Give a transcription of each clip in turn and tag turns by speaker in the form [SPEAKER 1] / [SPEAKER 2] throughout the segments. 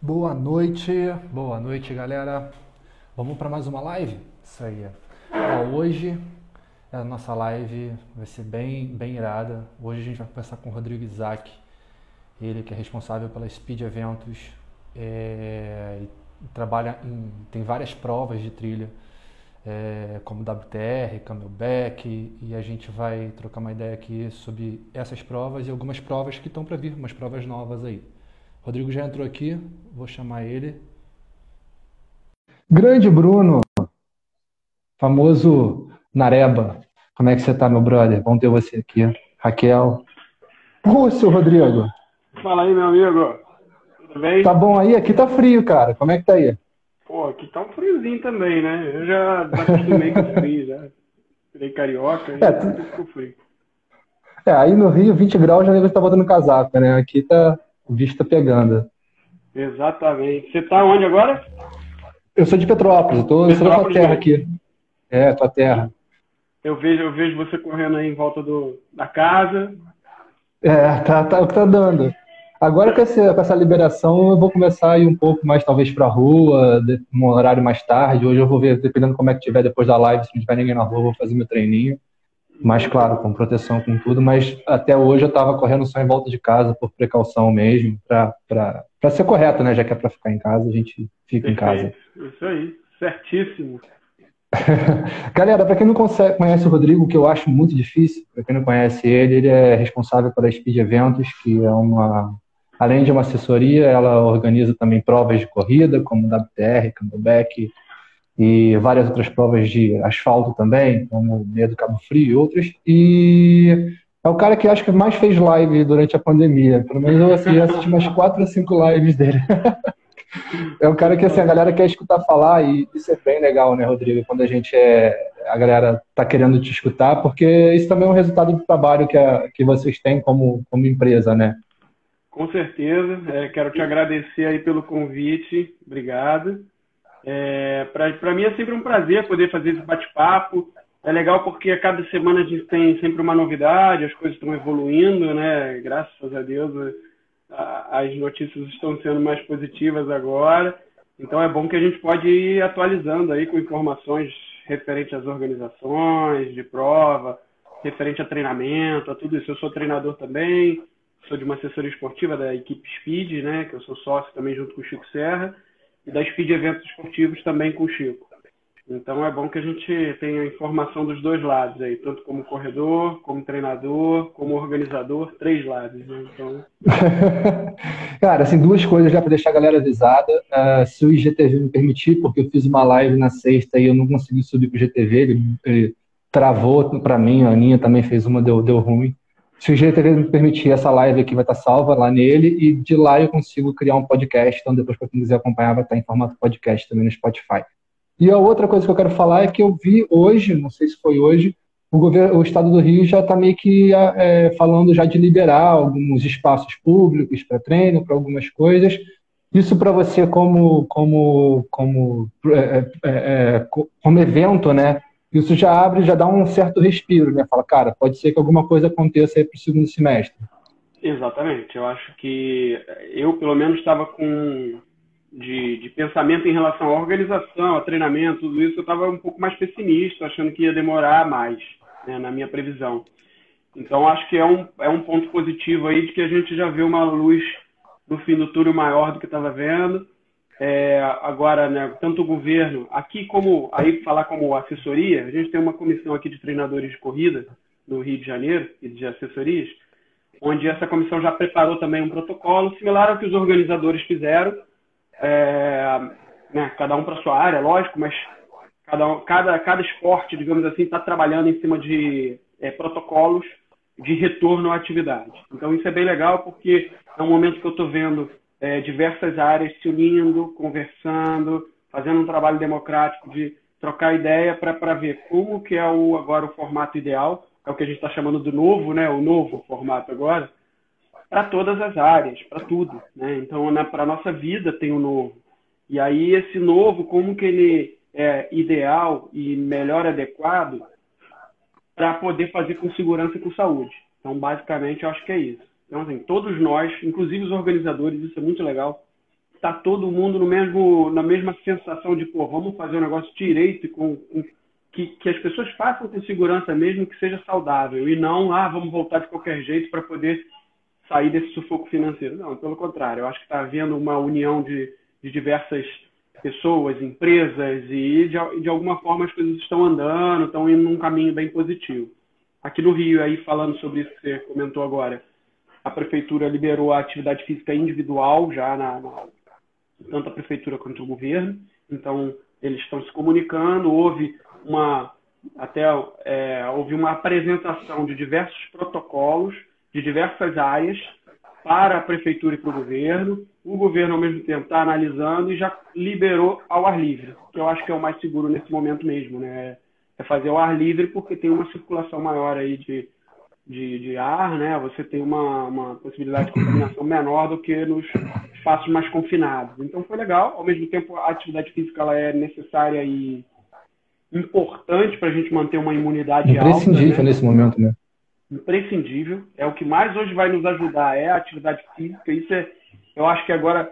[SPEAKER 1] Boa noite, boa noite galera. Vamos para mais uma live? Isso aí. Ó, hoje a nossa live vai ser bem, bem irada. Hoje a gente vai conversar com o Rodrigo Isaac, ele que é responsável pela Speed Eventos, é, trabalha em, tem várias provas de trilha, é, como WTR, Camelback, e a gente vai trocar uma ideia aqui sobre essas provas e algumas provas que estão para vir, umas provas novas aí. Rodrigo já entrou aqui, vou chamar ele. Grande Bruno, famoso Nareba. Como é que você tá, meu brother? Bom ter você aqui. Raquel. Rússio, Rodrigo.
[SPEAKER 2] Fala aí, meu amigo. Tudo bem?
[SPEAKER 1] Tá bom aí? Aqui tá frio, cara. Como é que tá aí?
[SPEAKER 2] Pô, aqui tá um friozinho também, né? Eu já acostumei com frio, já. Virei carioca e
[SPEAKER 1] É, tu-
[SPEAKER 2] ficou frio.
[SPEAKER 1] É, aí no Rio, 20 graus, já nego tá botando casaco, né? Aqui tá, tá pegando.
[SPEAKER 2] Exatamente. Você tá onde agora?
[SPEAKER 1] Eu sou de Petrópolis, da tua
[SPEAKER 2] Petrópolis
[SPEAKER 1] terra
[SPEAKER 2] mesmo.
[SPEAKER 1] aqui. É, tua terra.
[SPEAKER 2] Eu vejo, eu vejo você correndo aí em volta do, da casa.
[SPEAKER 1] É, tá, tá o que tá dando. Agora com essa, com essa liberação, eu vou começar a ir um pouco mais, talvez, pra rua, de- um horário mais tarde. Hoje eu vou ver, dependendo como é que tiver depois da live, se não tiver ninguém na rua, eu vou fazer meu treininho. Mas, claro, com proteção, com tudo. Mas até hoje eu tava correndo só em volta de casa, por precaução mesmo, pra ser correto, né? Já que é pra ficar em casa, a gente fica em casa.
[SPEAKER 2] Perfeito. Isso aí. Certíssimo.
[SPEAKER 1] Galera, para quem não conse- conhece o Rodrigo, que eu acho muito difícil, para quem não conhece ele, ele é responsável pela Speed Eventos, que é uma, além de uma assessoria, ela organiza também provas de corrida, como WTR, Camelback e várias outras provas de asfalto também, como Meia Cabo Frio e outras. E é o cara que acho que mais fez live durante a pandemia. Pelo menos eu assim, assisti umas quatro ou cinco lives dele. É um cara que assim, a galera quer escutar falar e isso é bem legal, né, Rodrigo? Quando a gente é. A galera tá querendo te escutar, porque isso também é um resultado do trabalho que, a, que vocês têm como, como empresa, né?
[SPEAKER 2] Com certeza. É, quero te agradecer aí pelo convite. Obrigado. É, Para mim é sempre um prazer poder fazer esse bate-papo. É legal porque a cada semana a gente tem sempre uma novidade, as coisas estão evoluindo, né? Graças a Deus a- as notícias estão sendo mais positivas agora. Então é bom que a gente pode ir atualizando aí com informações referentes às organizações de prova, referente a treinamento, a tudo isso. Eu sou treinador também, sou de uma assessoria esportiva da equipe Speed, né, que eu sou sócio também junto com o Chico Serra, e da Speed Eventos Esportivos também com o Chico. Então é bom que a gente tenha informação dos dois lados aí, tanto como corredor, como treinador, como organizador, três lados, né? Então,
[SPEAKER 1] Cara, assim, duas coisas já para deixar a galera avisada. Ah, se o IGTV me permitir, porque eu fiz uma live na sexta e eu não consegui subir pro GTV, ele, ele travou para mim, a Aninha também fez uma, deu, deu ruim. Se o IGTV me permitir, essa live aqui vai estar salva lá nele e de lá eu consigo criar um podcast. Então, depois, para quem quiser acompanhar, vai estar em formato podcast também no Spotify. E a outra coisa que eu quero falar é que eu vi hoje, não sei se foi hoje, o governo, o estado do Rio já está meio que é, falando já de liberar alguns espaços públicos para treino, para algumas coisas. Isso para você como como como é, é, é, co- como evento, né? Isso já abre, já dá um certo respiro, né? Fala, cara, pode ser que alguma coisa aconteça aí para o segundo semestre.
[SPEAKER 2] exatamente. Eu acho que eu, pelo menos, estava com de, de pensamento em relação à organização, a treinamento, tudo isso, eu estava um pouco mais pessimista, achando que ia demorar mais, né, na minha previsão. Então, acho que é um, é um ponto positivo aí de que a gente já vê uma luz no fim do túnel maior do que estava vendo. É, agora, né, tanto o governo, aqui como, aí falar como assessoria, a gente tem uma comissão aqui de treinadores de corrida no Rio de Janeiro e de assessorias, onde essa comissão já preparou também um protocolo similar ao que os organizadores fizeram, é, né, cada um para sua área, lógico, mas cada, um- cada, cada esporte, digamos assim, está trabalhando em cima de é, protocolos de retorno à atividade. Então isso é bem legal porque é um momento que eu estou vendo é, diversas áreas se unindo, conversando, fazendo um trabalho democrático de trocar ideia para ver como que é o agora o formato ideal, é o que a gente está chamando do novo, né, o novo formato agora, para todas as áreas, para tudo, né? Então, para a nossa vida tem o novo. E aí esse novo, como que ele é ideal e melhor adequado para poder fazer com segurança e com saúde. Então, basicamente, eu acho que é isso. Então, assim, todos nós, inclusive os organizadores, isso é muito legal, tá todo mundo no mesmo, na mesma sensação de, pô, vamos fazer um negócio direito com, com que, que, as pessoas façam com segurança mesmo, que seja saudável, e não, ah, vamos voltar de qualquer jeito para poder sair desse sufoco financeiro. Não, pelo contrário, eu acho que está havendo uma união de, de diversas pessoas, empresas, e de, de alguma forma as coisas estão andando, estão indo num caminho bem positivo. Aqui no Rio, aí falando sobre isso que você comentou agora, a prefeitura liberou a atividade física individual já na, na tanto a prefeitura quanto o governo. Então eles estão se comunicando. Houve uma até é, houve uma apresentação de diversos protocolos de diversas áreas para a prefeitura e para o governo. O governo, ao mesmo tempo, está analisando e já liberou ao ar livre, que eu acho que é o mais seguro nesse momento mesmo, né? É fazer ao ar livre porque tem uma circulação maior aí de, de, de ar, né? Você tem uma, uma possibilidade de contaminação menor do que nos espaços mais confinados. Então foi legal. Ao mesmo tempo, a atividade física ela é necessária e importante para a gente manter uma imunidade
[SPEAKER 1] Imprescindível alta, né? nesse momento, né?
[SPEAKER 2] Imprescindível. É o que mais hoje vai nos ajudar, é a atividade física. Isso é, eu acho que agora,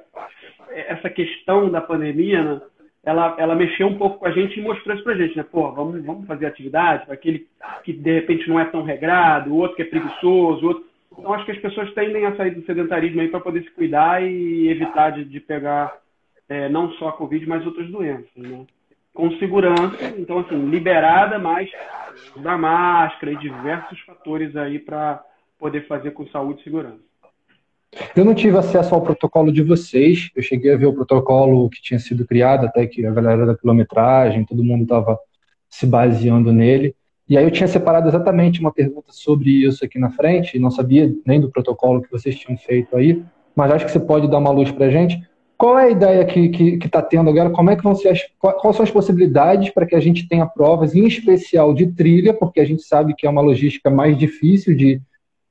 [SPEAKER 2] essa questão da pandemia, né? Ela, ela mexeu um pouco com a gente e mostrou isso pra gente, né? Pô, vamos, vamos fazer atividade para aquele que de repente não é tão regrado, o outro que é preguiçoso, outro. Então acho que as pessoas tendem a sair do sedentarismo aí para poder se cuidar e evitar de, de pegar é, não só a Covid, mas outras doenças, né? Com segurança, então assim, liberada, mas da máscara e diversos fatores aí para poder fazer com saúde e segurança.
[SPEAKER 1] Eu não tive acesso ao protocolo de vocês. Eu cheguei a ver o protocolo que tinha sido criado, até que a galera da quilometragem, todo mundo estava se baseando nele. E aí eu tinha separado exatamente uma pergunta sobre isso aqui na frente, e não sabia nem do protocolo que vocês tinham feito aí, mas acho que você pode dar uma luz para a gente. Qual é a ideia que está que, que tá tendo agora? Como é que vão ser as, quais são as possibilidades para que a gente tenha provas, em especial de trilha, porque a gente sabe que é uma logística mais difícil de,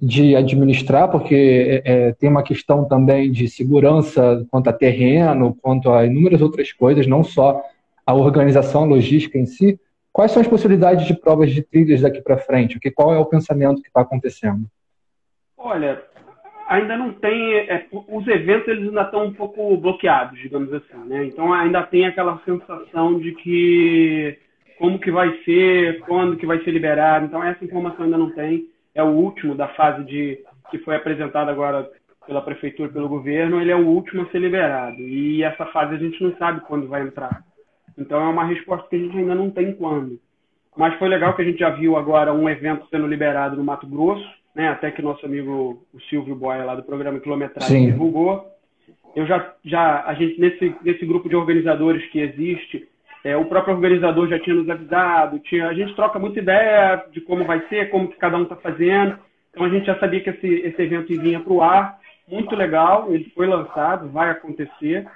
[SPEAKER 1] de administrar, porque é, é, tem uma questão também de segurança quanto a terreno, quanto a inúmeras outras coisas, não só a organização a logística em si. Quais são as possibilidades de provas de trilhas daqui para frente? Que, qual é o pensamento que está acontecendo?
[SPEAKER 2] Olha, ainda não tem. É, os eventos eles ainda estão um pouco bloqueados, digamos assim, né? Então ainda tem aquela sensação de que como que vai ser, quando que vai ser liberado. Então essa informação ainda não tem é o último da fase de que foi apresentado agora pela prefeitura, pelo governo, ele é o último a ser liberado. E essa fase a gente não sabe quando vai entrar. Então é uma resposta que a gente ainda não tem quando. Mas foi legal que a gente já viu agora um evento sendo liberado no Mato Grosso, né? Até que nosso amigo o Silvio Boia lá do programa Quilometragem divulgou. Eu já, já a gente nesse nesse grupo de organizadores que existe, é, o próprio organizador já tinha nos avisado, tinha, a gente troca muita ideia de como vai ser, como que cada um está fazendo. Então a gente já sabia que esse, esse evento vinha para o ar, muito legal, ele foi lançado, vai acontecer.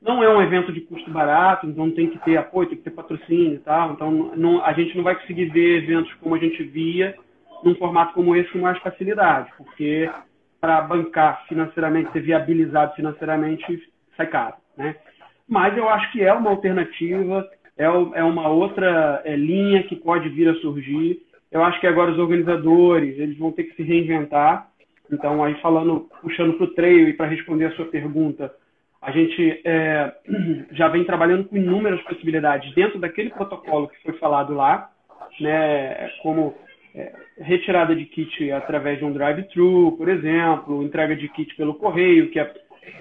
[SPEAKER 2] Não é um evento de custo barato, então tem que ter apoio, tem que ter patrocínio e tal. Então não, a gente não vai conseguir ver eventos como a gente via num formato como esse com mais facilidade, porque para bancar financeiramente, ser viabilizado financeiramente, sai caro, né? Mas eu acho que é uma alternativa, é, é uma outra é, linha que pode vir a surgir. Eu acho que agora os organizadores eles vão ter que se reinventar. Então, aí falando, puxando para o trail e para responder a sua pergunta, a gente é, já vem trabalhando com inúmeras possibilidades dentro daquele protocolo que foi falado lá, né, como é, retirada de kit através de um drive-thru, por exemplo, entrega de kit pelo correio, que é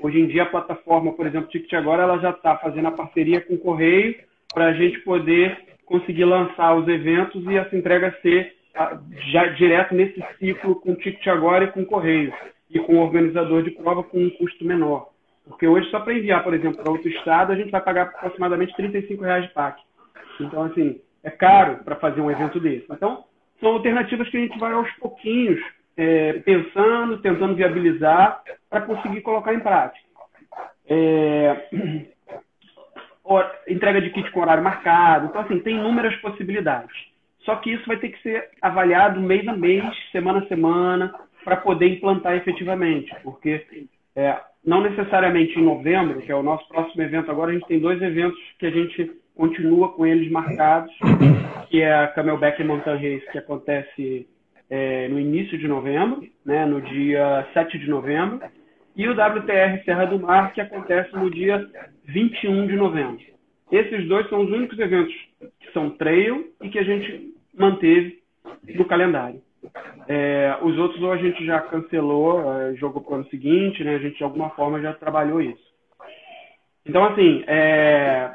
[SPEAKER 2] Hoje em dia, a plataforma, por exemplo, Ticket Agora, ela já está fazendo a parceria com o Correio para a gente poder conseguir lançar os eventos e essa entrega ser já direto nesse ciclo com o Ticket Agora e com o Correio e com o organizador de prova com um custo menor. Porque hoje, só para enviar, por exemplo, para outro estado, a gente vai pagar aproximadamente R$ reais de PAC. Então, assim, é caro para fazer um evento desse. Então, são alternativas que a gente vai aos pouquinhos é, pensando, tentando viabilizar para conseguir colocar em prática. É, entrega de kit com horário marcado. Então, assim, tem inúmeras possibilidades. Só que isso vai ter que ser avaliado mês a mês, semana a semana, para poder implantar efetivamente. Porque é, não necessariamente em novembro, que é o nosso próximo evento agora, a gente tem dois eventos que a gente continua com eles marcados, que é a Camelback Mountain Race, que acontece é, no início de novembro, né, no dia 7 de novembro, e o WTR Serra do Mar, que acontece no dia 21 de novembro. Esses dois são os únicos eventos que são trail e que a gente manteve no calendário. É, os outros ou a gente já cancelou, é, jogou para o ano seguinte, né? A gente de alguma forma já trabalhou isso. Então, assim, é,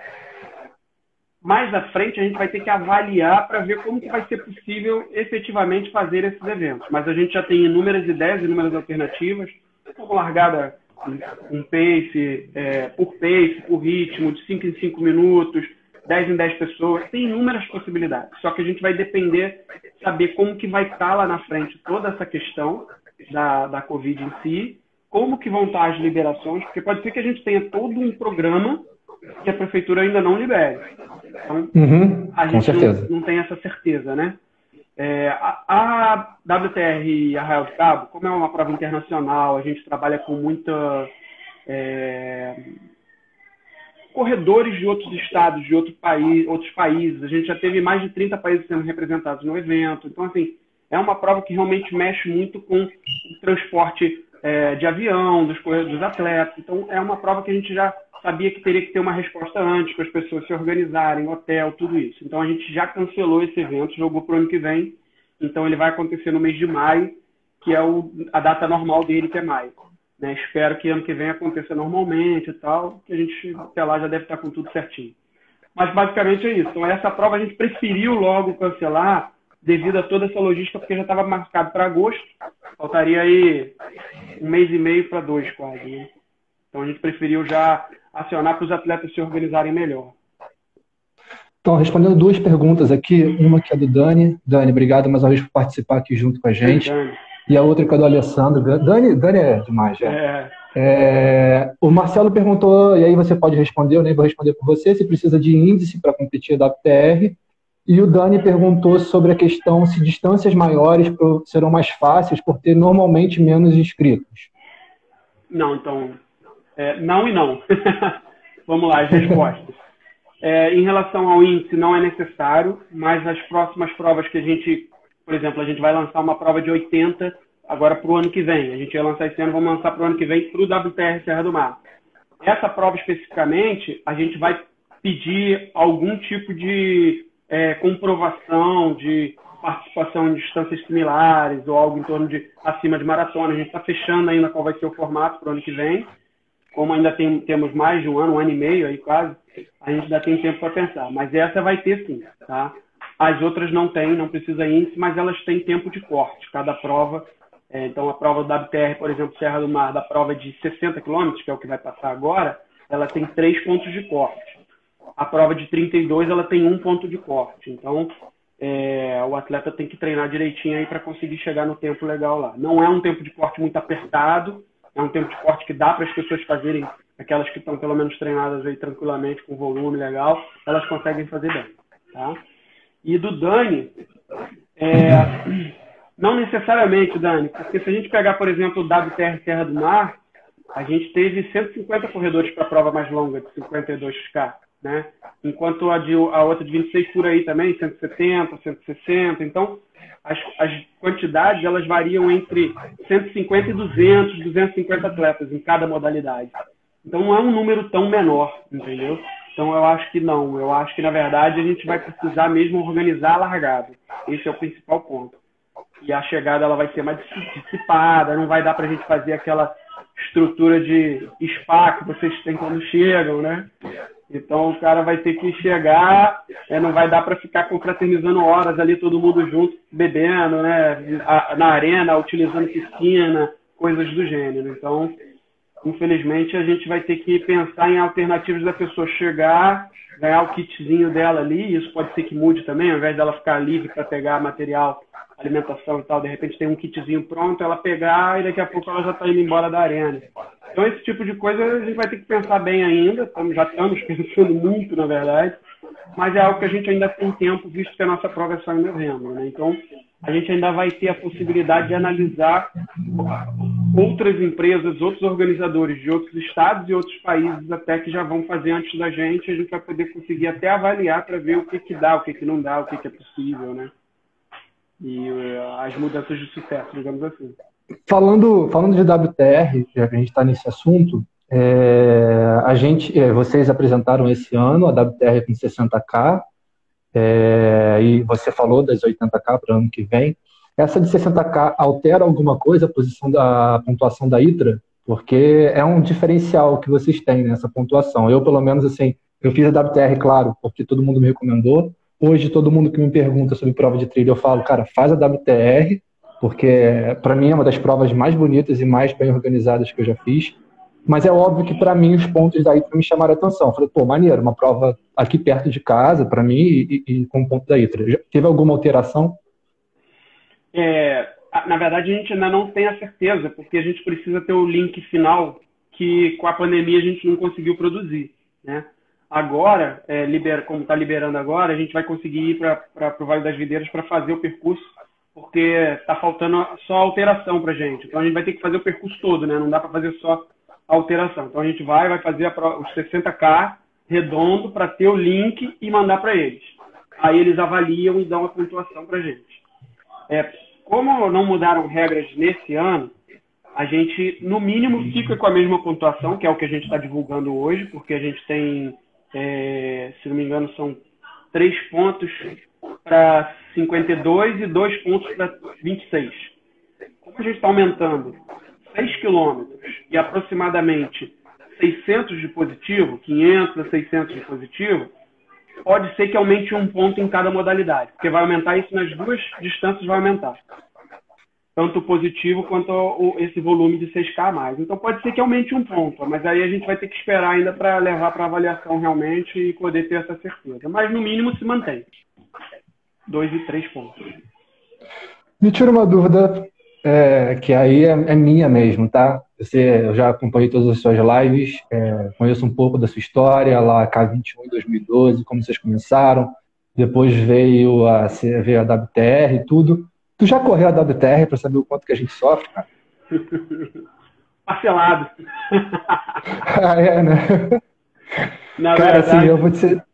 [SPEAKER 2] mais à frente a gente vai ter que avaliar para ver como que vai ser possível efetivamente fazer esses eventos. Mas a gente já tem inúmeras ideias, inúmeras alternativas, como largada um pace, é, por pace, por ritmo, de 5 em 5 minutos, 10 em 10 pessoas, tem inúmeras possibilidades. Só que a gente vai depender, saber como que vai estar lá na frente toda essa questão da, da Covid em si, como que vão estar as liberações, porque pode ser que a gente tenha todo um programa que a prefeitura ainda não libere. Então,
[SPEAKER 1] uhum,
[SPEAKER 2] a gente não, não, tem essa certeza, né? É, a, a WTR Arraial do Cabo, como é uma prova internacional, a gente trabalha com muita é, corredores de outros estados, de outro país, outros países. A gente já teve mais de 30 países sendo representados no evento. Então, assim, é uma prova que realmente mexe muito com o transporte é, de avião, dos, dos atletas. Então, é uma prova que a gente já sabia que teria que ter uma resposta antes, para as pessoas se organizarem, hotel, tudo isso. Então, a gente já cancelou esse evento, jogou para o ano que vem. Então, ele vai acontecer no mês de maio, que é o, a data normal dele, que é maio. Né? Espero que ano que vem aconteça normalmente e tal, que a gente até lá já deve estar com tudo certinho. Mas basicamente é isso. Então essa prova a gente preferiu logo cancelar devido a toda essa logística, porque já estava marcado para agosto. Faltaria aí um mês e meio para dois quase. Né? Então a gente preferiu já acionar para os atletas se organizarem melhor.
[SPEAKER 1] Então, respondendo duas perguntas aqui, uma que é do Dani. Dani, obrigado mais uma vez por participar aqui junto com a gente. Dani. E a outra que é do Alessandro. Dani, Dani é demais, já. É. É, o Marcelo perguntou, e aí você pode responder, eu nem vou responder por você, se precisa de índice para competir da PR. E o Dani perguntou sobre a questão se distâncias maiores serão mais fáceis por ter normalmente menos inscritos.
[SPEAKER 2] Não, então, é, não e não. Vamos lá, as respostas. É, em relação ao índice, não é necessário, mas as próximas provas que a gente por exemplo, a gente vai lançar uma prova de 80 agora para o ano que vem. A gente vai lançar esse ano, vamos lançar para o ano que vem para o WTR Serra do Mar. Essa prova especificamente, a gente vai pedir algum tipo de é, comprovação de participação em distâncias similares ou algo em torno de acima de maratona. A gente está fechando ainda qual vai ser o formato para o ano que vem. Como ainda tem, temos mais de um ano, um ano e meio aí quase, a gente ainda tem tempo para pensar. Mas essa vai ter sim, tá? As outras não têm, não precisa índice, mas elas têm tempo de corte. Cada prova, é, então a prova da BTR, por exemplo, Serra do Mar, da prova de 60 quilômetros, que é o que vai passar agora, ela tem três pontos de corte. A prova de 32, ela tem um ponto de corte. Então, é, o atleta tem que treinar direitinho aí para conseguir chegar no tempo legal lá. Não é um tempo de corte muito apertado, é um tempo de corte que dá para as pessoas fazerem, aquelas que estão pelo menos treinadas aí tranquilamente, com volume legal, elas conseguem fazer bem. Tá? e do Dani, é, não necessariamente, Dani, porque se a gente pegar, por exemplo, o WTR Terra do Mar, a gente teve 150 corredores para a prova mais longa, de 52K, né? Enquanto a, de, a outra de 26 por aí também, 170, 160. Então, as, as quantidades, elas variam entre 150 e 200, 250 atletas em cada modalidade. Então, não é um número tão menor, entendeu? Então eu acho que não. Eu acho que na verdade a gente vai precisar mesmo organizar a largada. Esse é o principal ponto. E a chegada ela vai ser mais dissipada, não vai dar para a gente fazer aquela estrutura de spa que vocês têm quando chegam, né? Então o cara vai ter que chegar, é, não vai dar para ficar confraternizando horas ali todo mundo junto, bebendo, né? Na arena, utilizando piscina, coisas do gênero. Então infelizmente a gente vai ter que pensar em alternativas da pessoa chegar, ganhar o kitzinho dela ali, isso pode ser que mude também, ao invés dela ficar livre para pegar material, alimentação e tal, de repente tem um kitzinho pronto, ela pegar e daqui a pouco ela já está indo embora da arena. Então esse tipo de coisa a gente vai ter que pensar bem ainda, já estamos pensando muito, na verdade, mas é algo que a gente ainda tem tempo, visto que a nossa prova é só em novembro. Né? Então, a gente ainda vai ter a possibilidade de analisar outras empresas, outros organizadores de outros estados e outros países até que já vão fazer antes da gente. A gente vai poder conseguir até avaliar para ver o que, que dá, o que, que não dá, o que, que é possível, né? E uh, as mudanças de sucesso, digamos assim.
[SPEAKER 1] falando, falando de WTR, já que a gente está nesse assunto, é, a gente, é, vocês apresentaram esse ano a WTR com 60K, é, e você falou das 80K para o ano que vem. Essa de 60K altera alguma coisa a posição da pontuação da ITRA? Porque é um diferencial que vocês têm nessa pontuação. Eu, pelo menos, assim, eu fiz a WTR, claro, porque todo mundo me recomendou. Hoje, todo mundo que me pergunta sobre prova de trilha, eu falo, cara, faz a WTR, porque para mim é uma das provas mais bonitas e mais bem organizadas que eu já fiz. Mas é óbvio que para mim os pontos da ITRA me chamaram a atenção. Eu falei, pô, maneiro, uma prova aqui perto de casa, para mim, e, e, com ponto da ITRA. Já teve alguma alteração?
[SPEAKER 2] É, na verdade, a gente ainda não tem a certeza, porque a gente precisa ter o link final que com a pandemia a gente não conseguiu produzir. Né? Agora, é, libera, como está liberando agora, a gente vai conseguir ir para o Vale das Videiras para fazer o percurso, porque está faltando só alteração para gente. Então a gente vai ter que fazer o percurso todo, né? não dá para fazer só alteração. Então a gente vai, vai fazer a, os 60K redondo para ter o link e mandar para eles. Aí eles avaliam e dão a pontuação para a gente. É, como não mudaram regras nesse ano, a gente, no mínimo, fica com a mesma pontuação, que é o que a gente está divulgando hoje, porque a gente tem, é, se não me engano, são três pontos para 52 e dois pontos para 26. Como a gente está aumentando 6 quilômetros e aproximadamente 600 de positivo, 500 a 600 de positivo, pode ser que aumente um ponto em cada modalidade, porque vai aumentar isso nas duas distâncias, vai aumentar. Tanto positivo quanto o, esse volume de 6K a mais. Então pode ser que aumente um ponto, mas aí a gente vai ter que esperar ainda para levar para avaliação realmente e poder ter essa certeza. Mas no mínimo se mantém. Dois e três pontos.
[SPEAKER 1] Me tira uma dúvida é, que aí é, é, minha mesmo, tá? Você, eu já acompanhei todas as suas lives, é, conheço um pouco da sua história, lá K21 em 2012, como vocês começaram, depois veio a, veio a WTR e tudo. Tu já correu a WTR para saber o quanto que a gente sofre, cara?
[SPEAKER 2] Parcelado.
[SPEAKER 1] ah, é, né? Na cara, assim, verdade... assim, eu vou te ser,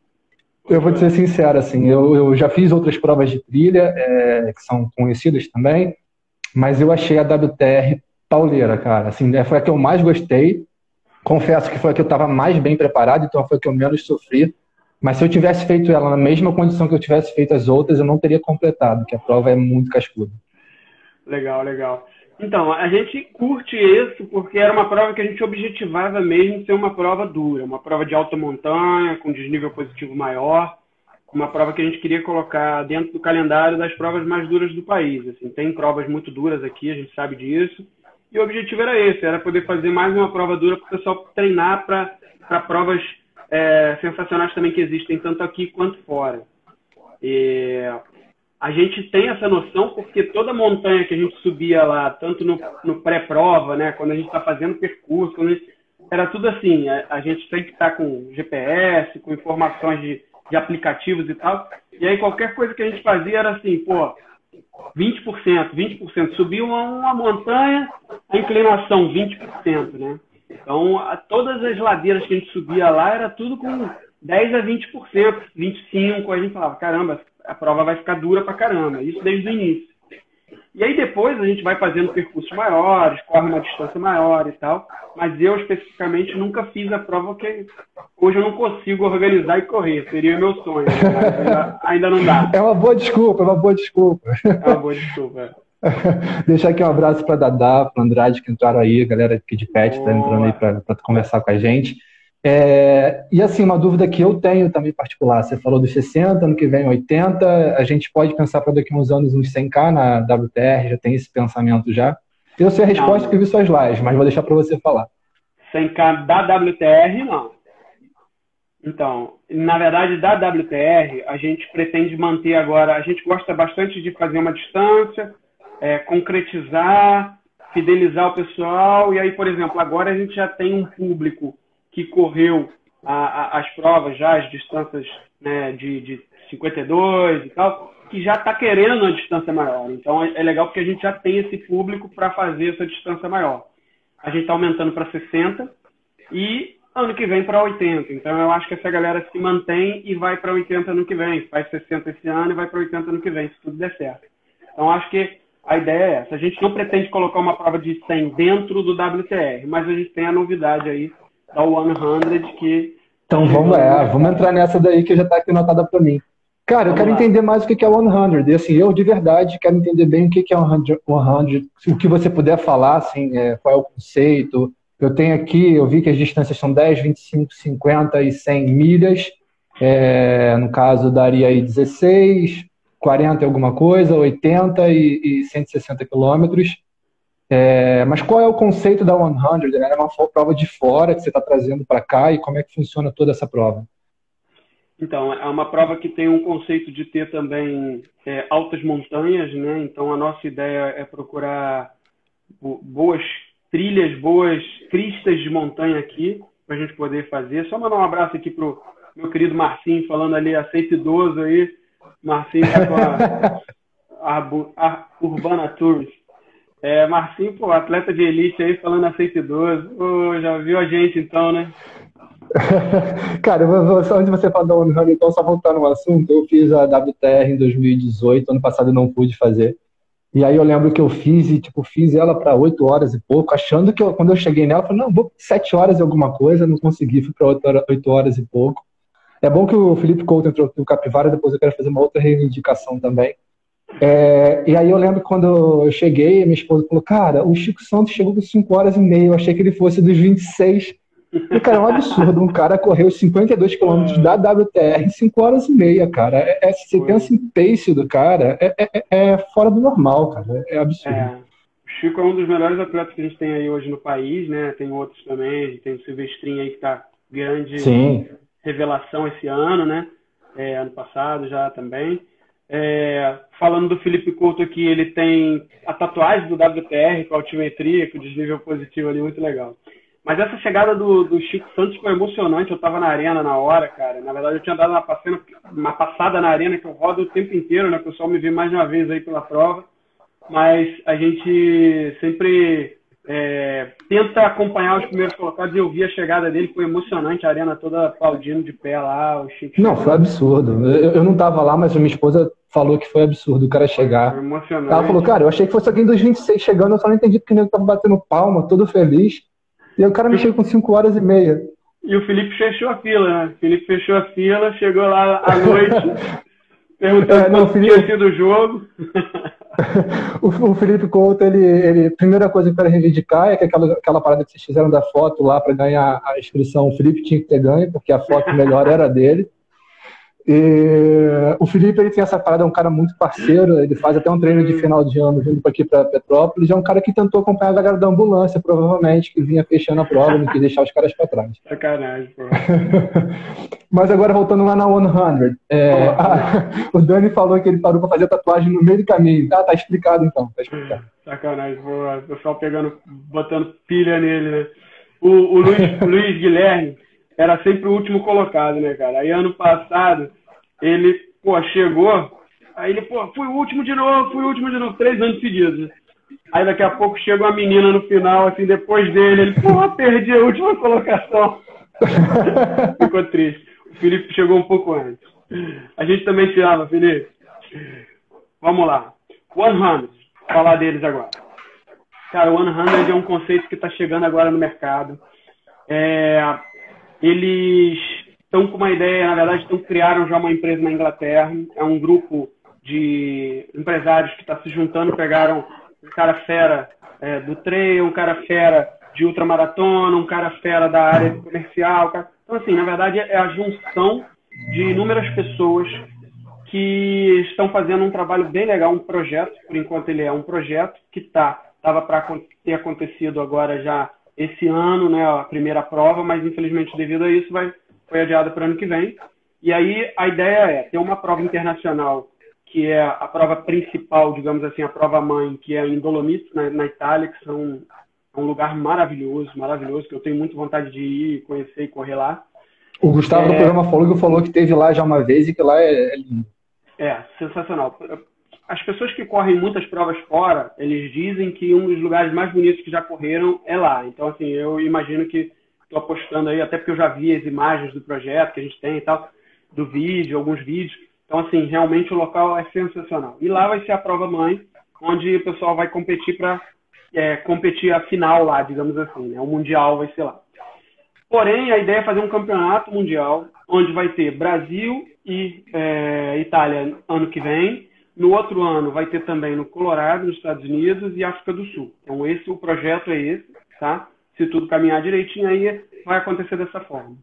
[SPEAKER 1] eu vou te ser sincero, assim, eu, eu já fiz outras provas de trilha, é, que são conhecidas também, mas eu achei a WTR pauleira, cara. Assim, né, foi a que eu mais gostei. Confesso que foi a que eu estava mais bem preparado, então foi a que eu menos sofri. Mas se eu tivesse feito ela na mesma condição que eu tivesse feito as outras, eu não teria completado, porque a prova é muito cascuda.
[SPEAKER 2] Legal, legal. Então, a gente curte isso porque era uma prova que a gente objetivava mesmo ser uma prova dura, uma prova de alta montanha, com desnível positivo maior uma prova que a gente queria colocar dentro do calendário das provas mais duras do país. Assim, tem provas muito duras aqui, a gente sabe disso. E o objetivo era esse, era poder fazer mais uma prova dura para o pessoal treinar para provas é, sensacionais também que existem, tanto aqui quanto fora. E a gente tem essa noção porque toda montanha que a gente subia lá, tanto no, no pré-prova, né, quando a gente está fazendo percurso, gente, era tudo assim, a, a gente tem que estar tá com GPS, com informações de de aplicativos e tal. E aí qualquer coisa que a gente fazia era assim, pô, 20%, 20%. Subiu uma montanha, a inclinação 20%, né? Então, a, todas as ladeiras que a gente subia lá era tudo com 10 a 20%, 25%. A gente falava, caramba, a prova vai ficar dura pra caramba. Isso desde o início. E aí depois a gente vai fazendo percursos maiores, corre uma distância maior e tal. Mas eu especificamente nunca fiz a prova que hoje eu não consigo organizar e correr. Seria meu sonho. Ainda, ainda, não dá.
[SPEAKER 1] É uma boa desculpa, é uma boa desculpa.
[SPEAKER 2] É uma boa desculpa.
[SPEAKER 1] Deixar aqui um abraço para Dadá, para Andrade que entraram aí, a galera aqui de pet está entrando aí para conversar com a gente. É, e assim, uma dúvida que eu tenho também particular, você falou dos 60, ano que vem 80, a gente pode pensar para daqui a uns anos uns 100k na WTR, já tem esse pensamento já? Eu sei a resposta não. que vi suas lives, mas vou deixar para você falar.
[SPEAKER 2] 100k da WTR, não. Então, na verdade, da WTR, a gente pretende manter agora, a gente gosta bastante de fazer uma distância, é, concretizar, fidelizar o pessoal, e aí, por exemplo, agora a gente já tem um público que correu a, a, as provas já, as distâncias né, de, de 52 e tal, que já está querendo uma distância maior. Então é, é, legal porque a gente já tem esse público para fazer essa distância maior. A gente está aumentando para 60 e ano que vem para 80. Então eu acho que essa galera se mantém e vai para 80 ano que vem. Faz 60 esse ano e vai para 80 ano que vem, se tudo der certo. Então acho que a ideia é essa. A gente não pretende colocar uma prova de 100 dentro do WTR, mas a gente tem a novidade aí da 100 que...
[SPEAKER 1] Então vamos, é, vamos entrar nessa daí que já está aqui anotada para mim. Cara, eu quero entender mais o que é 100. E assim, eu de verdade quero entender bem o que é 100, 100 o que você puder falar, assim, é, qual é o conceito. Eu tenho aqui, eu vi que as distâncias são 10, 25, 50 e 100 milhas. É, no caso, daria aí 16, 40 e alguma coisa, 80 e, e 160 quilômetros. É, mas qual é o conceito da 100? É uma prova de fora que você está trazendo para cá e como é que funciona toda essa prova?
[SPEAKER 2] Então, é uma prova que tem um conceito de ter também é, altas montanhas, né? Então, a nossa ideia é procurar boas trilhas, boas cristas de montanha aqui, para a gente poder fazer. Só mandar um abraço aqui pro meu querido Marcinho, falando ali, aceito idoso aí. Marcinho tá com a, a, a Urbana Tours. É, Marcinho, pô, atleta de elite aí, falando idoso. Oh, já viu a gente então, né?
[SPEAKER 1] Cara, só onde você falou da One então, só voltando ao assunto, eu fiz a WTR em 2018, ano passado eu não pude fazer. E aí eu lembro que eu fiz e, tipo, fiz ela para 8 horas e pouco, achando que eu, quando eu cheguei nela, eu falei, não, vou 7 horas e alguma coisa, não consegui, fui para 8, horas e pouco. É bom que o Felipe Couto entrou no Capivara, depois eu quero fazer uma outra reivindicação também. É, e aí eu lembro quando eu cheguei, minha esposa falou, cara, o Chico Santos chegou com 5 horas e meia, eu achei que ele fosse dos 26 e, cara, é um absurdo. Um cara correu 52 quilômetros da WTR em 5 horas e meia, cara. É, é, você pensa em pace do cara, é, é, é, fora do normal, cara. É absurdo. É.
[SPEAKER 2] O Chico é um dos melhores atletas que a gente tem aí hoje no país, né? Tem outros também. Tem o Silvestrinho aí que tá grande
[SPEAKER 1] Sim.
[SPEAKER 2] Revelação esse ano, né? É, ano passado já também. É, falando do Felipe Couto aqui, ele tem a tatuagem do WTR com altimetria, com desnível positivo ali, muito legal. Mas essa chegada do, do Chico Santos foi emocionante. Eu estava na arena na hora, cara. Na verdade, eu tinha dado uma, passena, uma passada na arena que eu rodo o tempo inteiro, né? O pessoal me vê mais de uma vez aí pela prova. Mas a gente sempre é, tenta acompanhar os primeiros colocados e eu vi a chegada dele, foi emocionante, a arena toda aplaudindo de pé lá, o Chico.
[SPEAKER 1] Não, foi absurdo. Eu, eu não estava lá, mas a minha esposa falou que foi absurdo o cara chegar. Foi
[SPEAKER 2] emocionante.
[SPEAKER 1] Ela falou, cara, eu achei que fosse alguém dos 26 chegando, eu só não entendi porque ele tava batendo palma, todo feliz. E o cara mexeu com 5 horas e meia.
[SPEAKER 2] E o Felipe fechou a fila, né? O Felipe fechou a fila, chegou lá à noite, perguntando é, não, Felipe... tinha sido o jogo.
[SPEAKER 1] o, Felipe Couto, ele, ele, primeira coisa que eu quero reivindicar é que aquela, aquela parada que vocês fizeram da foto lá para ganhar a inscrição, o Felipe tinha que ter ganho, porque a foto melhor era dele. E o Felipe ele tem essa parada, é um cara muito parceiro, ele faz até um treino de final de ano vindo aqui para Petrópolis. É um cara que tentou acompanhar a galera da ambulância, provavelmente, que vinha fechando a prova, não quis deixar os caras para trás.
[SPEAKER 2] Sacanagem, pô.
[SPEAKER 1] Mas agora voltando lá na 100, é, a, o Dani falou que ele parou para fazer tatuagem no meio do caminho. Tá, tá explicado então, tá explicado.
[SPEAKER 2] Sacanagem, pô. O pessoal pegando, botando pilha nele, né? O, o Luiz, Luiz Guilherme era sempre o último colocado, né, cara? Aí ano passado ele, pô, chegou, aí ele, pô, fui o último de novo, fui o último de novo, três anos seguidos. Né? Aí daqui a pouco chega uma menina no final, assim, depois dele, ele, pô, perdi a última colocação. Ficou triste. O Felipe chegou um pouco antes. A gente também te ama, Felipe. Vamos lá. 100, falar deles agora. Cara, o 100 é um conceito que está chegando agora no mercado. É, eles estão com uma ideia, na verdade, estão, criaram já uma empresa na Inglaterra. É um grupo de empresários que está se juntando, pegaram um cara fera é, do trail, um cara fera de ultramaratona, um cara fera da área comercial. Então, assim, na verdade, é a junção de inúmeras pessoas que estão fazendo um trabalho bem legal, um projeto, por enquanto ele é um projeto que tá, estava para ter acontecido agora já esse ano, né, a primeira prova, mas infelizmente devido a isso vai foi adiada para o ano que vem. E aí a ideia é ter uma prova internacional, que é a prova principal, digamos assim, a prova mãe, que é em Dolomites, na, na Itália, que são é um lugar maravilhoso, maravilhoso, que eu tenho muita vontade de ir, conhecer e correr lá.
[SPEAKER 1] O Gustavo é... do programa Fôlego falou que teve lá já uma vez e que lá é, é lindo.
[SPEAKER 2] É, sensacional. As pessoas que correm muitas provas fora, eles dizem que um dos lugares mais bonitos que já correram é lá. Então, assim, eu imagino que Estou apostando aí, até porque eu já vi as imagens do projeto que a gente tem e tal, do vídeo, alguns vídeos. Então, assim, realmente o local é sensacional. E lá vai ser a prova mãe, onde o pessoal vai competir para é, competir a final lá, digamos assim, né? O Mundial vai ser lá. Porém, a ideia é fazer um campeonato mundial, onde vai ter Brasil e é, Itália ano que vem. No outro ano vai ter também no Colorado, nos Estados Unidos e África do Sul. Então, esse o projeto é esse, tá? Se tudo caminhar direitinho, aí vai acontecer dessa forma.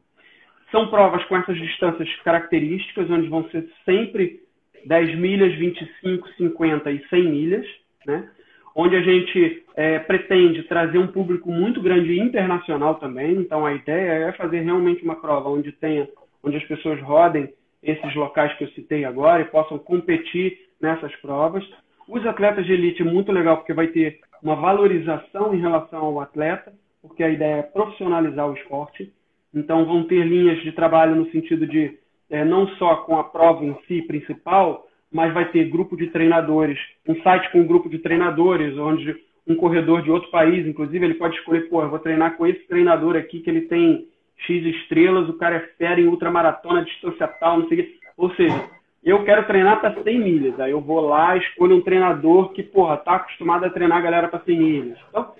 [SPEAKER 2] São provas com essas distâncias características, onde vão ser sempre 10 milhas, 25, 50 e 100 milhas, né? onde a gente é, pretende trazer um público muito grande internacional também. Então a ideia é fazer realmente uma prova onde tenha, onde as pessoas rodem esses locais que eu citei agora e possam competir nessas provas. Os atletas de elite é muito legal porque vai ter uma valorização em relação ao atleta, porque a ideia é profissionalizar o esporte. Então vão ter linhas de trabalho no sentido de é, não só com a prova em si principal, mas vai ter grupo de treinadores, um site com um grupo de treinadores, onde um corredor de outro país, inclusive, ele pode escolher, pô, eu vou treinar com esse treinador aqui que ele tem X estrelas, o cara é fera em ultramaratona, distância tal, não sei o quê. Ou seja, eu quero treinar para 100 milhas, aí eu vou lá, escolho um treinador que, porra, tá acostumado a treinar a galera para 100 milhas. Então,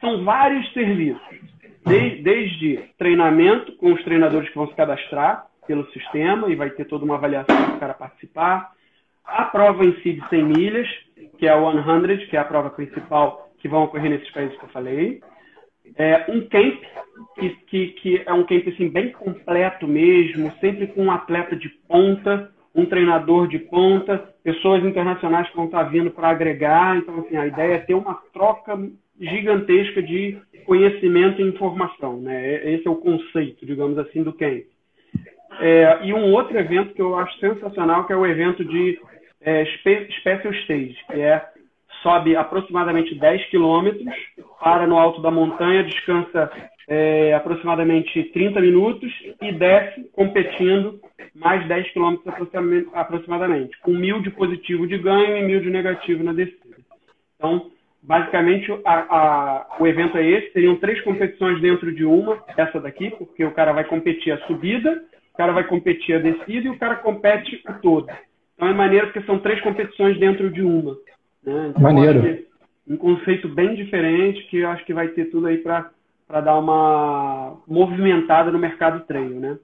[SPEAKER 2] são vários serviços, desde, treinamento com os treinadores que vão se cadastrar pelo sistema e vai ter toda uma avaliação para o cara participar, a prova em si de 100 milhas, que é a 100, que é a prova principal que vão ocorrer nesses países que eu falei. É, um camp, que, que, que é um camp assim, bem completo mesmo, sempre com um atleta de ponta, um treinador de ponta, pessoas internacionais que vão estar vindo para agregar. Então, assim, a ideia é ter uma troca gigantesca de conhecimento e informação. Né? Esse é o conceito, digamos assim, do camp. É, e um outro evento que eu acho sensacional, que é o evento de é, Special Stage, que é sobe aproximadamente 10 quilômetros, para no alto da montanha, descansa é, aproximadamente 30 minutos e desce competindo mais 10 quilômetros aproximadamente, com mil de positivo de ganho e mil de negativo na descida. Então, basicamente, a, a, o evento é esse. Seriam três competições dentro de uma, essa daqui, porque o cara vai competir a subida, o cara vai competir a descida e o cara compete o todo. Então é maneiro porque são três competições dentro de uma. Né? Então,
[SPEAKER 1] maneiro.
[SPEAKER 2] Um conceito bem diferente que eu acho que vai ter tudo aí para dar uma movimentada no mercado treino, né?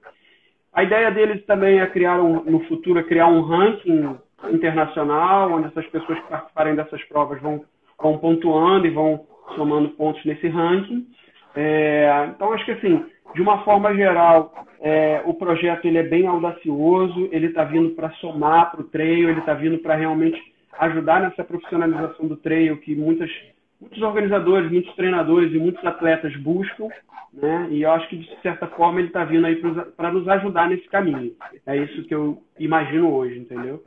[SPEAKER 2] A ideia deles também é criar um, no futuro é criar um ranking internacional, onde essas pessoas que participarem dessas provas vão, vão pontuando e vão somando pontos nesse ranking. É, então acho que assim, de uma forma geral, é, o projeto ele é bem audacioso, ele está vindo para somar para o trail, ele está vindo para realmente ajudar nessa profissionalização do trail que muitas, muitos organizadores, muitos treinadores e muitos atletas buscam, né? E eu acho que de certa forma ele está vindo aí para nos ajudar nesse caminho. É isso que eu imagino hoje, entendeu?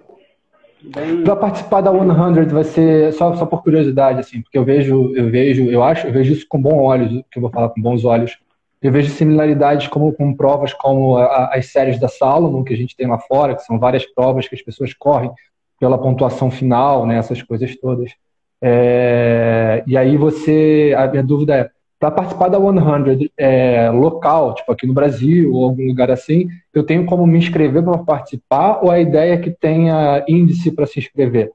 [SPEAKER 1] Bem... Para participar da 100 vai ser só, só por curiosidade, assim, porque eu vejo, eu vejo, eu acho, eu vejo isso com bons olhos, que eu vou falar com bons olhos eu vejo similaridades como, com provas como a, as séries da Salomon, que a gente tem lá fora, que são várias provas que as pessoas correm pela pontuação final, né, essas coisas todas. É, e aí você, a minha dúvida é, para participar da 100 é, local, tipo aqui no Brasil ou algum lugar assim, eu tenho como me inscrever para participar ou a ideia é que tenha índice para se inscrever?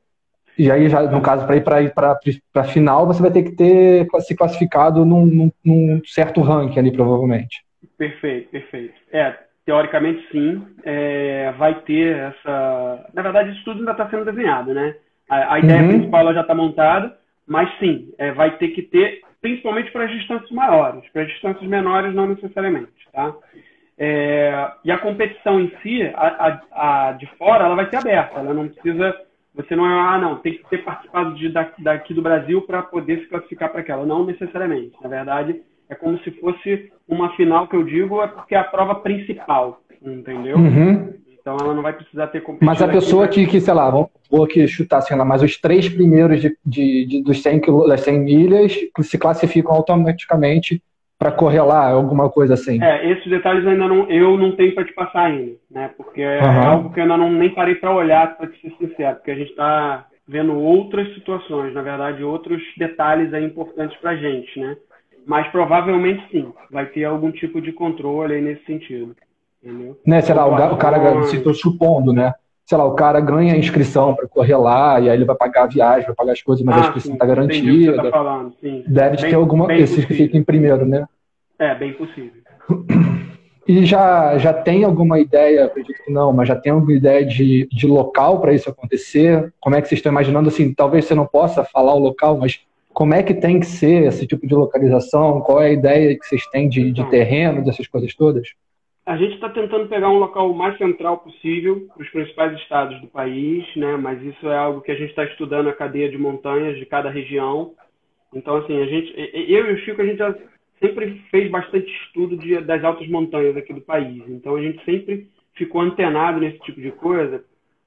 [SPEAKER 1] E aí, já, no caso, para ir para a final, você vai ter que ter se classificado num, num, num, certo ranking ali, provavelmente.
[SPEAKER 2] Perfeito, perfeito. É, teoricamente sim, é, vai ter essa. Na verdade, isso tudo ainda está sendo desenhado, né? A, a ideia uhum. principal já está montada, mas sim, é, vai ter que ter, principalmente para as distâncias maiores, para as distâncias menores não necessariamente, tá? É, e a competição em si, a, a, a de fora, ela vai ser aberta, ela não precisa você não é, ah, não, tem que ter participado de, daqui do Brasil para poder se classificar para aquela. Não necessariamente. Na verdade, é como se fosse uma final que eu digo, é porque é a prova principal, entendeu?
[SPEAKER 1] Uhum.
[SPEAKER 2] Então ela não vai precisar ter.
[SPEAKER 1] Mas a pessoa aqui, que, sei lá, vou aqui chutar assim, lá, mas os três primeiros de, de, de dos 100, das 100 milhas se classificam automaticamente para correr lá, alguma coisa assim.
[SPEAKER 2] É, esses detalhes ainda não, eu não tenho para te passar ainda, né? Porque é uhum. algo que eu ainda não nem parei para olhar, para ser sincero, porque a gente está vendo outras situações, na verdade, outros detalhes aí importantes para a gente, né? Mas provavelmente sim, vai ter algum tipo de controle aí nesse sentido. Entendeu?
[SPEAKER 1] Né, será, o, o cara, se estou supondo, né? sei lá, o cara ganha a inscrição para correr lá, e aí ele vai pagar a viagem, vai pagar as coisas, mas ah, a inscrição está garantida.
[SPEAKER 2] Tá falando,
[SPEAKER 1] Deve bem, ter alguma coisa, esses que fiquem primeiro, né?
[SPEAKER 2] É, bem possível.
[SPEAKER 1] E já, já tem alguma ideia, acredito que não, mas já tem alguma ideia de, de local para isso acontecer? Como é que vocês estão imaginando? Assim, talvez você não possa falar o local, mas como é que tem que ser esse tipo de localização? Qual é a ideia que vocês têm de, de então, terreno, dessas coisas todas?
[SPEAKER 2] A gente está tentando pegar um local o mais central possível para os principais estados do país, né? Mas isso é algo que a gente está estudando a cadeia de montanhas de cada região. Então, assim, a gente, eu e o Chico, a gente já sempre fez bastante estudo de, das altas montanhas aqui do país. Então a gente sempre ficou antenado nesse tipo de coisa,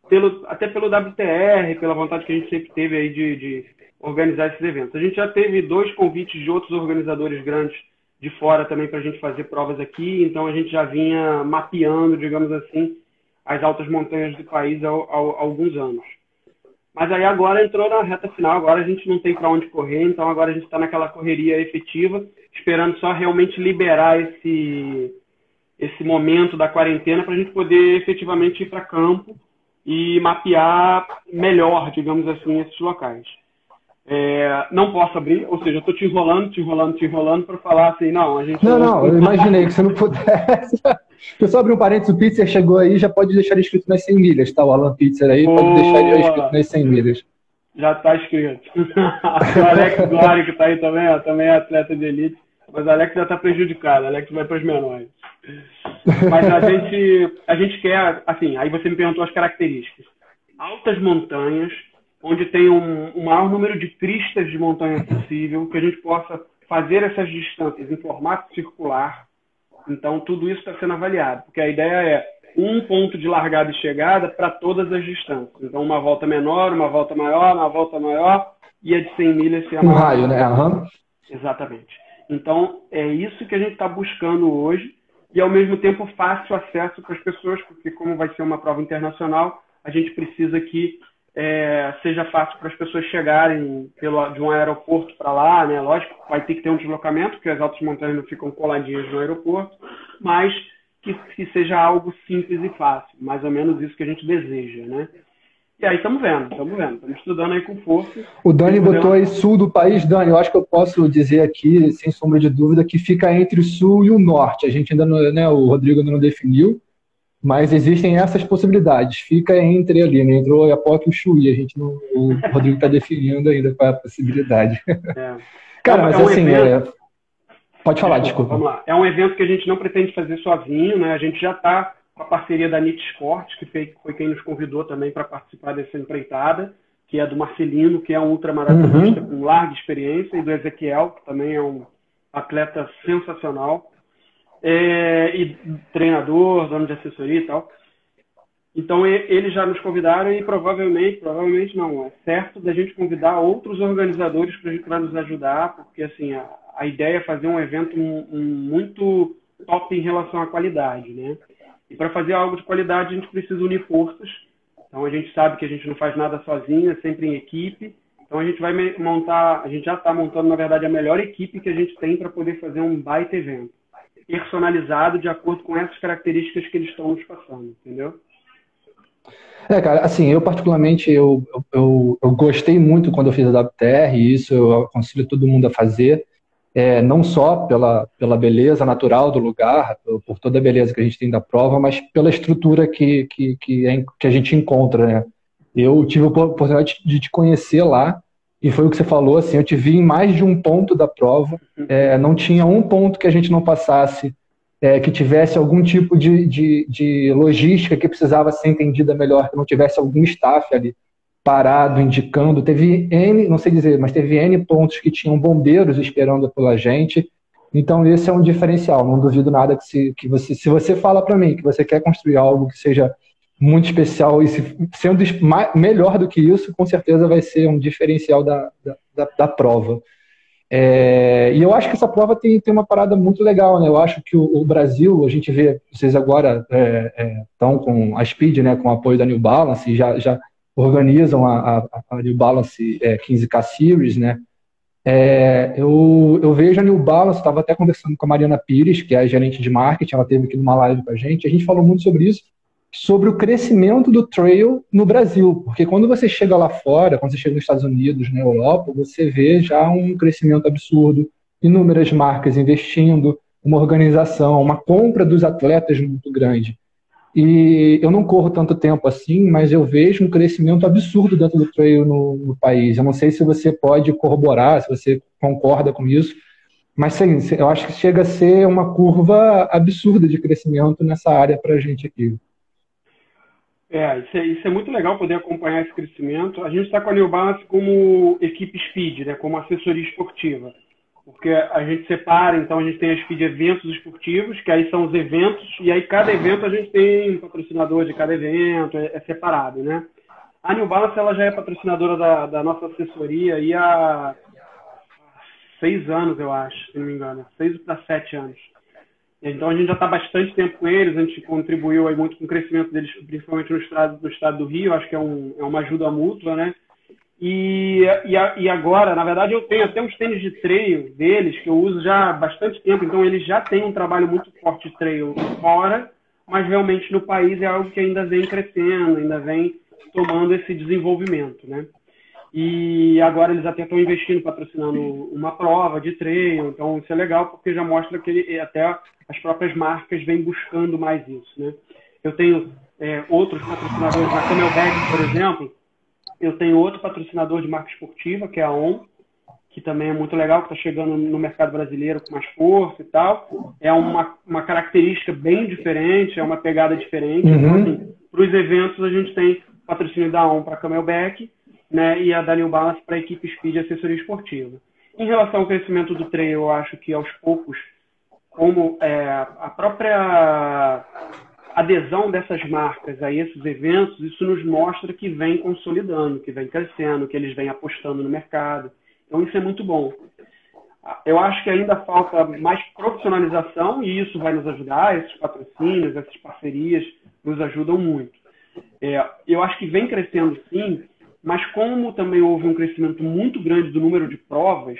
[SPEAKER 2] pelo, até pelo WTR, pela vontade que a gente sempre teve aí de, de organizar esses eventos. A gente já teve dois convites de outros organizadores grandes de fora também para a gente fazer provas aqui, então a gente já vinha mapeando, digamos assim, as altas montanhas do país há, alguns anos. Mas aí agora entrou na reta final, agora a gente não tem para onde correr, então agora a gente está naquela correria efetiva, esperando só realmente liberar esse, esse momento da quarentena para a gente poder efetivamente ir para campo e mapear melhor, digamos assim, esses locais. É, não posso abrir, ou seja, eu estou te enrolando, te enrolando, te enrolando para falar assim, não, a gente.
[SPEAKER 1] Não, não, não eu imaginei que você não pudesse. Eu só abrir um parênteses, o Pizzer chegou aí, já pode deixar escrito nas 100 milhas, tá? O Alan Pizzer aí, Boa. pode deixar ele escrito nas 100 milhas.
[SPEAKER 2] Já está escrito. o Alex Glória, que está aí também, ó, também é atleta de elite, mas o Alex já está prejudicado, o Alex vai para os menores. Mas a gente, a gente quer, assim, aí você me perguntou as características. Altas montanhas, onde tem um, um maior número de cristas de montanha possível, que a gente possa fazer essas distâncias em formato circular. Então, tudo isso está sendo avaliado, porque a ideia é um ponto de largada e chegada para todas as distâncias. Então, uma volta menor, uma volta maior, uma volta maior, e a de 100 milhas ser a
[SPEAKER 1] maior. Um raio, né? Uhum.
[SPEAKER 2] Exatamente. Então, é isso que a gente está buscando hoje, e ao mesmo tempo fácil acesso para as pessoas, porque como vai ser uma prova internacional, a gente precisa que é, seja fácil para as pessoas chegarem pelo, de um aeroporto para lá, né? Lógico, vai ter que ter um deslocamento, porque as altas montanhas não ficam coladinhas no aeroporto, mas que, que seja algo simples e fácil, mais ou menos isso que a gente deseja, né? E aí estamos vendo, estamos vendo, estamos estudando aí com força.
[SPEAKER 1] O Dani botou aí sul do país, Dani, eu acho que eu posso dizer aqui, sem sombra de dúvida, que fica entre o sul e o norte. A gente ainda não, né, o Rodrigo ainda não definiu, mas existem essas possibilidades. Fica entre ali, né? Entre o Oiapoque e o Chuí. A gente não, o Rodrigo está definindo ainda qual é a possibilidade. É. Cara, mas é um assim, evento... é... pode falar, desculpa.
[SPEAKER 2] Vamos lá. É um evento que a gente não pretende fazer sozinho, né? A gente já está com a parceria da NIT Sport, que foi quem nos convidou também para participar dessa empreitada, que é do Marcelino, que é um ultramaratonista uhum. com larga experiência, e do Ezequiel, que também é um atleta sensacional é, e treinador, dono de assessoria e tal. Então eles já nos convidaram e provavelmente, provavelmente não, é certo da gente convidar outros organizadores para nos ajudar, porque assim a, a, ideia é fazer um evento um, um muito top em relação à qualidade, né? E para fazer algo de qualidade a gente precisa unir forças. Então a gente sabe que a gente não faz nada sozinho, é sempre em equipe. Então a gente vai montar, a gente já está montando na verdade a melhor equipe que a gente tem para poder fazer um baita evento personalizado de acordo com essas características que eles estão nos passando, entendeu?
[SPEAKER 1] É, cara, assim, eu particularmente, eu, eu, eu gostei muito quando eu fiz a WTR, e isso eu aconselho todo mundo a fazer, é, não só pela, pela beleza natural do lugar, por toda a beleza que a gente tem da prova, mas pela estrutura que, que, que, é, que a gente encontra, né? Eu tive a oportunidade de te conhecer lá, e foi o que você falou, assim, eu te vi em mais de um ponto da prova, uhum. é, não tinha um ponto que a gente não passasse, é, que tivesse algum tipo de, de, de, logística que precisava ser entendida melhor, que não tivesse algum staff ali parado, indicando. Teve N, não sei dizer, mas teve N pontos que tinham bombeiros esperando pela gente. Então, esse é um diferencial. Não duvido nada que, se, que você, se você fala para mim que você quer construir algo que seja muito especial e se, sendo melhor do que isso, com certeza vai ser um diferencial da, da, da prova. É, e eu acho que essa prova tem, tem uma parada muito legal, né? Eu acho que o, o Brasil, a gente vê, vocês agora estão é, é, com a Speed, né, com o apoio da New Balance, já, já organizam a, a, a New Balance 15K é, Series, né? É, eu, eu vejo a New Balance, estava até conversando com a Mariana Pires, que é a gerente de marketing, ela teve aqui numa live com a gente, a gente falou muito sobre isso, sobre o crescimento do trail no Brasil, porque quando você chega lá fora, quando você chega nos Estados Unidos, na Europa, você vê já um crescimento absurdo, inúmeras marcas investindo, uma organização, uma compra dos atletas muito grande. E eu não corro tanto tempo assim, mas eu vejo um crescimento absurdo dentro do trail no, no país. Eu não sei se você pode corroborar, se você concorda com isso, mas sim, eu acho que chega a ser uma curva absurda de crescimento nessa área para a gente aqui.
[SPEAKER 2] É isso, é, isso é muito legal poder acompanhar esse crescimento. A gente está com a New Balance como equipe Speed, né, como assessoria esportiva. Porque a gente separa, então a gente tem a Speed Eventos Esportivos, que aí são os eventos, e aí cada evento a gente tem um patrocinador de cada evento, é, é separado, né? A New Balance ela já é patrocinadora da, da nossa assessoria e há seis anos, eu acho, se não me engano, seis para sete anos. Então a gente já está bastante tempo com eles, a gente contribuiu aí muito com o crescimento deles, principalmente no estado, no estado do Rio, acho que é, um, é uma ajuda mútua, né? E, e, e, agora, na verdade, eu tenho até uns tênis de trail deles que eu uso já há bastante tempo, então eles já têm um trabalho muito forte de trail fora, mas realmente no país é algo que ainda vem crescendo, ainda vem tomando esse desenvolvimento, né? E agora eles até estão investindo, patrocinando uma prova de trail, então isso é legal porque já mostra que até as próprias marcas vêm buscando mais isso, né? Eu tenho é, outros patrocinadores, na Camelback, por exemplo, eu tenho outro patrocinador de marca esportiva, que é a ON, que também é muito legal, que está chegando no mercado brasileiro com mais força e tal. É uma, uma característica bem diferente, é uma pegada diferente. Uhum. Então, assim, para os eventos, a gente tem patrocínio da ON para Camelback né, e a da New Balance para equipe Speed Assessoria Esportiva. Em relação ao crescimento do trail, eu acho que aos poucos, como é, a própria adesão dessas marcas a esses eventos, isso nos mostra que vem consolidando, que vem crescendo, que eles vêm apostando no mercado. Então isso é muito bom. Eu acho que ainda falta mais profissionalização e isso vai nos ajudar, esses patrocínios, essas parcerias nos ajudam muito. É, eu acho que vem crescendo sim, mas como também houve um crescimento muito grande do número de provas,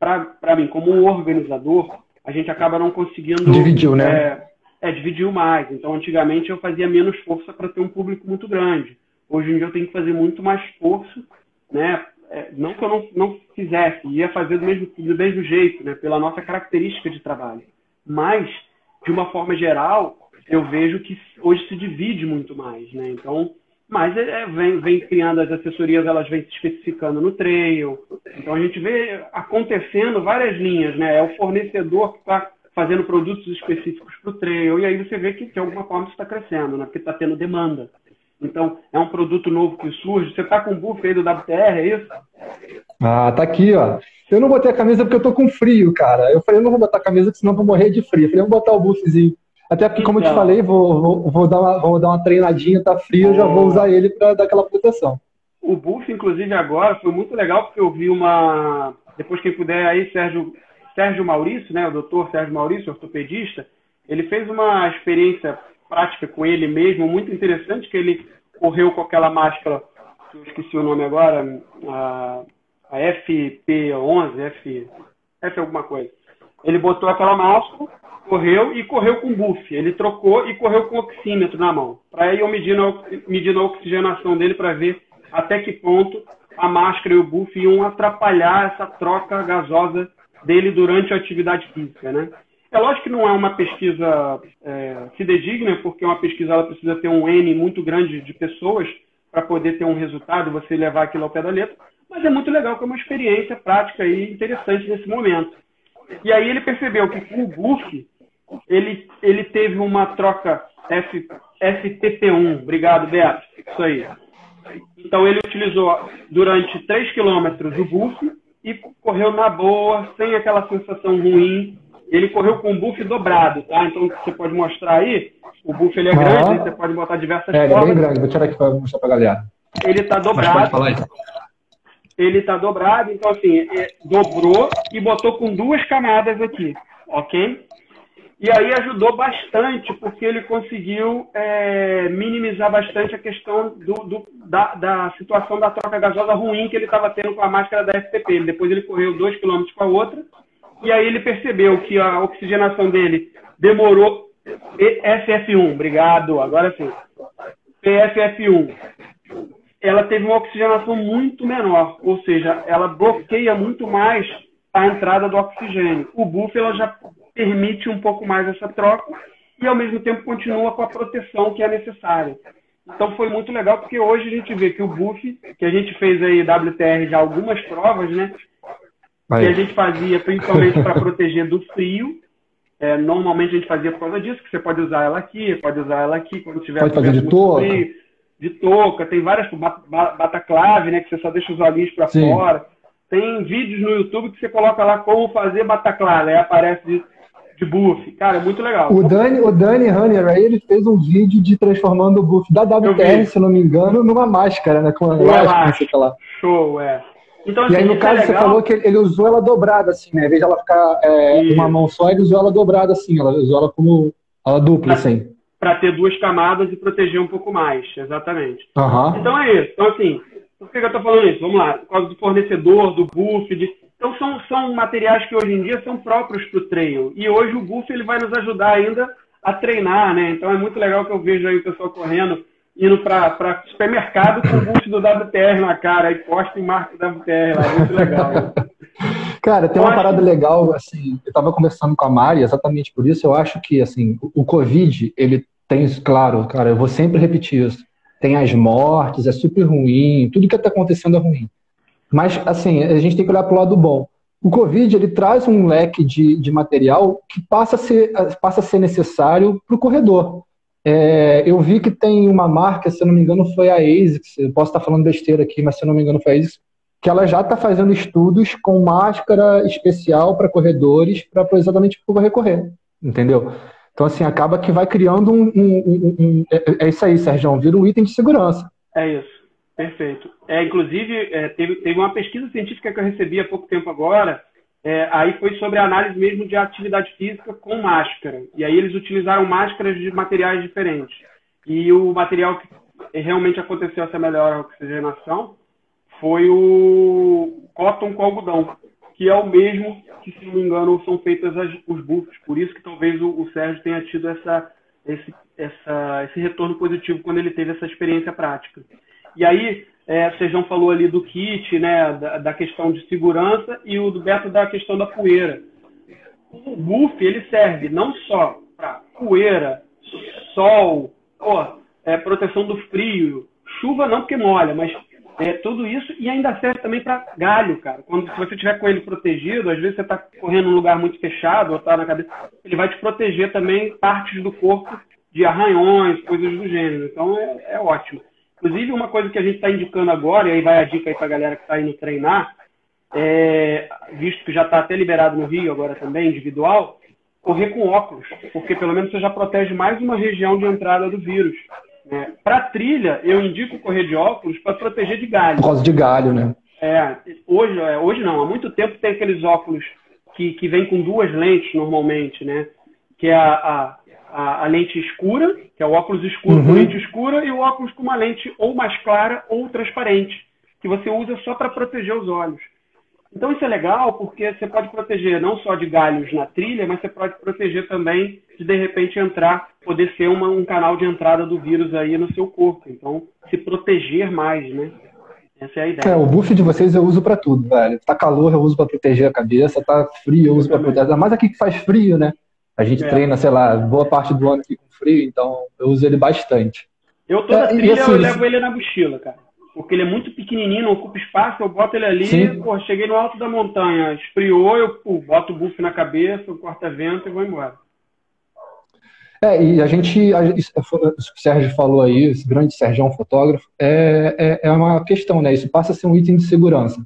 [SPEAKER 2] para mim, como organizador, a gente acaba não conseguindo.
[SPEAKER 1] Dividiu, né?
[SPEAKER 2] É, é, dividiu mais. Então, antigamente eu fazia menos força para ter um público muito grande. Hoje em dia eu tenho que fazer muito mais esforço, né? É, não que eu não, não fizesse, ia fazer do mesmo, do mesmo jeito, né? Pela nossa característica de trabalho. Mas, de uma forma geral, eu vejo que hoje se divide muito mais, né? Então, mas é, é, vem, vem criando as assessorias, elas vêm se especificando no trail. Então a gente vê acontecendo várias linhas, né? É o fornecedor que está fazendo produtos específicos para o trail, e aí você vê que de alguma forma isso está crescendo, né? Porque está tendo demanda. Então, é um produto novo que surge. Você está com o buff aí do WTR, é isso?
[SPEAKER 1] Ah, tá aqui, ó. Eu não botei a camisa porque eu tô com frio, cara. Eu falei, eu não vou botar a camisa, senão eu vou morrer de frio. Eu falei, vamos botar o buffzinho. Até porque, como então, eu te então. falei, vou, vou, vou, dar uma, vou dar uma treinadinha, tá frio, eu já vou usar ele para dar aquela proteção.
[SPEAKER 2] O buff, inclusive, agora foi muito legal, porque eu vi uma. Depois, quem puder aí, Sérgio, Sérgio Maurício, né, o doutor Sérgio Maurício, ortopedista, ele fez uma experiência prática com ele mesmo, muito interessante, que ele correu com aquela máscara, que eu esqueci o nome agora, a, a FP11, F, F alguma coisa. Ele botou aquela máscara correu e correu com buff. Ele trocou e correu com oxímetro na mão. Para ir medindo, medindo a oxigenação dele para ver até que ponto a máscara e o buff iam atrapalhar essa troca gasosa dele durante a atividade física, né? É lógico que não é uma pesquisa é, fidedigna, porque uma pesquisa ela precisa ter um N muito grande de pessoas para poder ter um resultado, você levar aquilo ao pé da letra, mas é muito legal que é uma experiência prática e interessante nesse momento. E aí ele percebeu que com o buff ele, ele teve uma troca F, FTP1. Obrigado, Beto. Isso aí. Então ele utilizou durante 3 quilômetros o buff e correu na boa, sem aquela sensação ruim. Ele correu com o buff dobrado, tá? Então você pode mostrar aí. O buff ele é grande, você pode botar diversas
[SPEAKER 1] é, formas. É, bem grande. Vou tirar aqui para mostrar para a galera.
[SPEAKER 2] Ele está dobrado. Falar. Ele está dobrado, então assim, é, dobrou e botou com duas camadas aqui, ok? E aí ajudou bastante, porque ele conseguiu é, minimizar bastante a questão do, do, da, da, situação da troca gasosa ruim que ele estava tendo com a máscara da FTP. Depois ele correu dois quilômetros com a outra, e aí ele percebeu que a oxigenação dele demorou. SF1, obrigado, agora sim. PFF1, ela teve uma oxigenação muito menor, ou seja, ela bloqueia muito mais a entrada do oxigênio. O buff ela já permite um pouco mais essa troca e ao mesmo tempo continua com a proteção que é necessária. Então foi muito legal porque hoje a gente vê que o buff, que a gente fez aí WTR já algumas provas, né? Aí. Que a gente fazia principalmente para proteger do frio. É, normalmente a gente fazia por causa disso, que você pode usar ela aqui, pode usar ela aqui quando tiver
[SPEAKER 1] pode fazer de touca. Frio,
[SPEAKER 2] de touca, tem várias bataclave, né? Que você só deixa os olhinhos para fora. Tem vídeos no YouTube que você coloca lá como fazer bataclave, aí aparece de, buff. Cara, é muito legal.
[SPEAKER 1] O Dani, o Dani Runner aí, ele fez um vídeo de transformando o buff da WTR, se não me engano, numa máscara, né? Com um
[SPEAKER 2] elástico, lá. Show, é.
[SPEAKER 1] Então, assim, e aí, assim, no caso, é você falou que ele usou ela dobrada, assim, né? Em vez de ela ficar é, uma mão só, ele usou ela dobrada, assim. Ela usou ela como ela dupla, pra, assim.
[SPEAKER 2] Para ter duas camadas e proteger um pouco mais, exatamente.
[SPEAKER 1] Uhum.
[SPEAKER 2] Então é isso. Então, assim, por que eu estou falando isso? Vamos lá. Por causa do fornecedor, do buff. De... Então, são, são materiais que hoje em dia são próprios para o trail. E hoje o buff ele vai nos ajudar ainda a treinar, né? Então, é muito legal que eu vejo aí o pessoal correndo indo para supermercado com o buff do WTR na cara, e posta em marca WTR lá, muito legal. Né?
[SPEAKER 1] Cara, tem uma parada legal, assim, eu estava conversando com a Mari exatamente por isso, eu acho que, assim, o Covid, ele tem, claro, cara, eu vou sempre repetir isso, tem as mortes, é super ruim, tudo que está acontecendo é ruim. Mas, assim, a gente tem que olhar para o lado bom. O Covid, ele traz um leque de, de material que passa a ser, passa a ser necessário para o corredor. É, eu vi que tem uma marca, se eu não me engano, foi a ASICS, eu posso estar falando besteira aqui, mas se eu não me engano foi a ASICS, que ela já está fazendo estudos com máscara especial para corredores, para exatamente correr correr, entendeu? Então, assim, acaba que vai criando um. um, um, um é, é, isso aí, Sérgio, vira um item de segurança.
[SPEAKER 2] É isso, perfeito. É, inclusive, é, teve, teve uma pesquisa científica que eu recebi há pouco tempo agora, é, aí foi sobre a análise mesmo de atividade física com máscara. E aí eles utilizaram máscaras de materiais diferentes. E o material que realmente aconteceu essa melhor oxigenação foi o cotton com algodão, que é o mesmo que, se não me engano, são feitas as, os buffs. Por isso que talvez o, o Sérgio tenha tido essa, esse, essa, esse retorno positivo quando ele teve essa experiência prática. E aí, é, Sejão falou ali do kit, né, da, da, questão de segurança, e o do Beto da questão da poeira. O buff, ele serve não só para poeira, sol, ó, é, proteção do frio, chuva não porque molha, mas é, tudo isso, e ainda serve também para galho, cara. Quando se você tiver com ele protegido, às vezes você está correndo num lugar muito fechado, ou está na cabeça, ele vai te proteger também partes do corpo de arranhões, coisas do gênero. Então é, é ótimo. Inclusive, uma coisa que a gente está indicando agora, e aí vai a dica aí para a galera que está indo treinar, é, visto que já está até liberado no Rio agora também, individual, correr com óculos, porque pelo menos você já protege mais uma região de entrada do vírus. Né? Para trilha, eu indico correr de óculos para proteger de galho.
[SPEAKER 1] Por causa de galho, né?
[SPEAKER 2] É, hoje, é, hoje não, há muito tempo tem aqueles óculos que, que vêm com duas lentes normalmente, né? Que é a, a a, a, lente escura, que é o óculos escuro uhum. com lente escura, e o óculos com uma lente ou mais clara ou transparente, que você usa só para proteger os olhos. Então isso é legal porque você pode proteger não só de galhos na trilha, mas você pode proteger também de de repente entrar, poder ser uma, um canal de entrada do vírus aí no seu corpo. Então, se proteger mais, né? Essa é a ideia.
[SPEAKER 1] É, o buff de vocês eu uso para tudo, velho. Tá calor, eu uso para proteger a cabeça, tá frio, eu uso para proteger. Mais aqui que faz frio, né? A gente é. treina, sei lá, boa parte do ano aqui com frio, então eu uso ele bastante.
[SPEAKER 2] Eu toda é, trilha assim, eu levo ele na mochila, cara. Porque ele é muito pequenininho, não ocupa espaço, eu boto ele ali, pô, cheguei no alto da montanha, esfriou, eu pô, boto o buff na cabeça, o corta-vento e vou embora.
[SPEAKER 1] É, e a gente, a, o Sérgio falou aí, esse grande Sérgio fotógrafo, é, é, é uma questão, né? Isso passa a ser um item de segurança.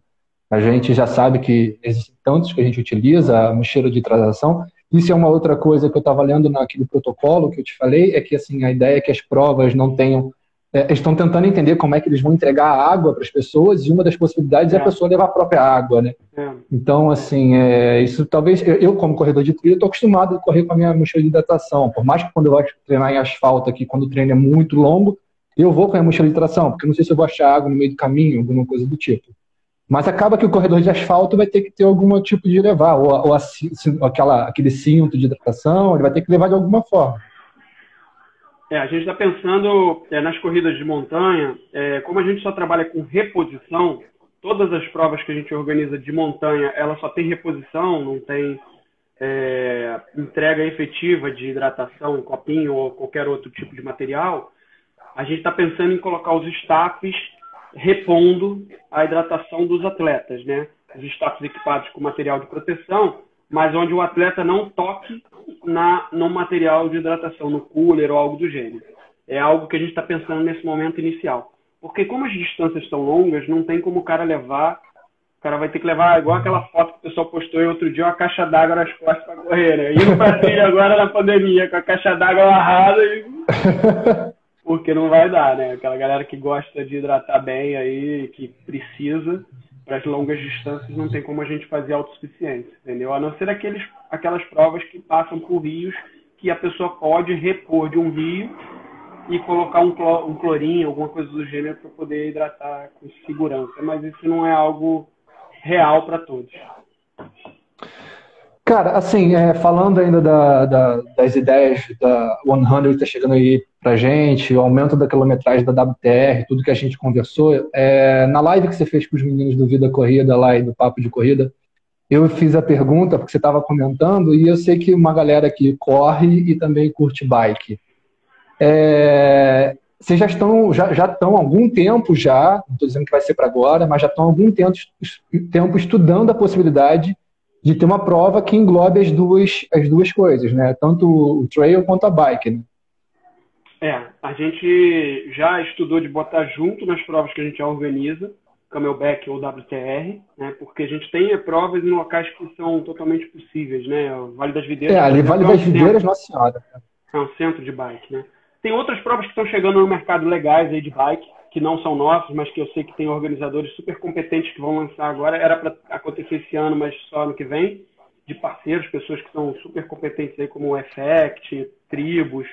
[SPEAKER 1] A gente já sabe que existem tantos que a gente utiliza, a mochila de transação, isso é uma outra coisa que eu estava lendo naquele protocolo que eu te falei, é que assim a ideia é que as provas não tenham. É, estão tentando entender como é que eles vão entregar a água para as pessoas e uma das possibilidades é, é a pessoa levar a própria água, né? É. Então, assim, é, isso talvez eu, como corredor de trilha, estou acostumado a correr com a minha mochila de hidratação. Por mais que quando eu vou treinar em asfalto aqui, quando o treino é muito longo, eu vou com a minha mochila de hidratação, porque eu não sei se eu vou achar água no meio do caminho, alguma coisa do tipo. Mas acaba que o corredor de asfalto vai ter que ter algum tipo de levar, ou, ou aquela, aquele cinto de hidratação, ele vai ter que levar de alguma forma.
[SPEAKER 2] É, a gente está pensando é, nas corridas de montanha, é, como a gente só trabalha com reposição, todas as provas que a gente organiza de montanha, ela só tem reposição, não tem é, entrega efetiva de hidratação, copinho ou qualquer outro tipo de material. A gente está pensando em colocar os staffs repondo a hidratação dos atletas, né? Os staffs equipados com material de proteção, mas onde o atleta não toque na, no material de hidratação, no cooler ou algo do gênero. É algo que a gente está pensando nesse momento inicial. Porque como as distâncias estão longas, não tem como o cara levar. O cara vai ter que levar, igual aquela foto que o pessoal postou aí outro dia, uma caixa d'água nas costas para correr, né? Indo para trilha agora na pandemia, com a caixa d'água amarrada e... Porque não vai dar, né? Aquela galera que gosta de hidratar bem aí, que precisa, para as longas distâncias não tem como a gente fazer autossuficiência, entendeu? A não ser aqueles, aquelas provas que passam por rios que a pessoa pode repor de um rio e colocar um, clor, um clorinho, alguma coisa do gênero para poder hidratar com segurança. Mas isso não é algo real para todos.
[SPEAKER 1] Cara, assim, é, falando ainda da, da, das ideias da 100 que está chegando aí para gente, o aumento da quilometragem da WTR, tudo que a gente conversou, é, na live que você fez com os meninos do Vida Corrida lá e do Papo de Corrida, eu fiz a pergunta, porque você estava comentando, e eu sei que uma galera aqui corre e também curte bike. É, vocês já estão já, já estão há algum tempo já, não estou dizendo que vai ser para agora, mas já estão há algum tempo, tempo estudando a possibilidade de ter uma prova que englobe as duas, as duas coisas, né? Tanto o trail quanto a bike, né?
[SPEAKER 2] É, a gente já estudou de botar junto nas provas que a gente organiza, Camelback ou WTR, né? Porque a gente tem provas em locais que são totalmente possíveis, né? O Vale das Videiras.
[SPEAKER 1] É, ali Vale das Videiras, Nossa Senhora.
[SPEAKER 2] É um centro de bike, né? Tem outras provas que estão chegando no mercado legais aí de bike, que não são nossos, mas que eu sei que tem organizadores super competentes que vão lançar agora. Era para acontecer esse ano, mas só ano que vem, de parceiros, pessoas que são super competentes aí, como o Effect, Tribos,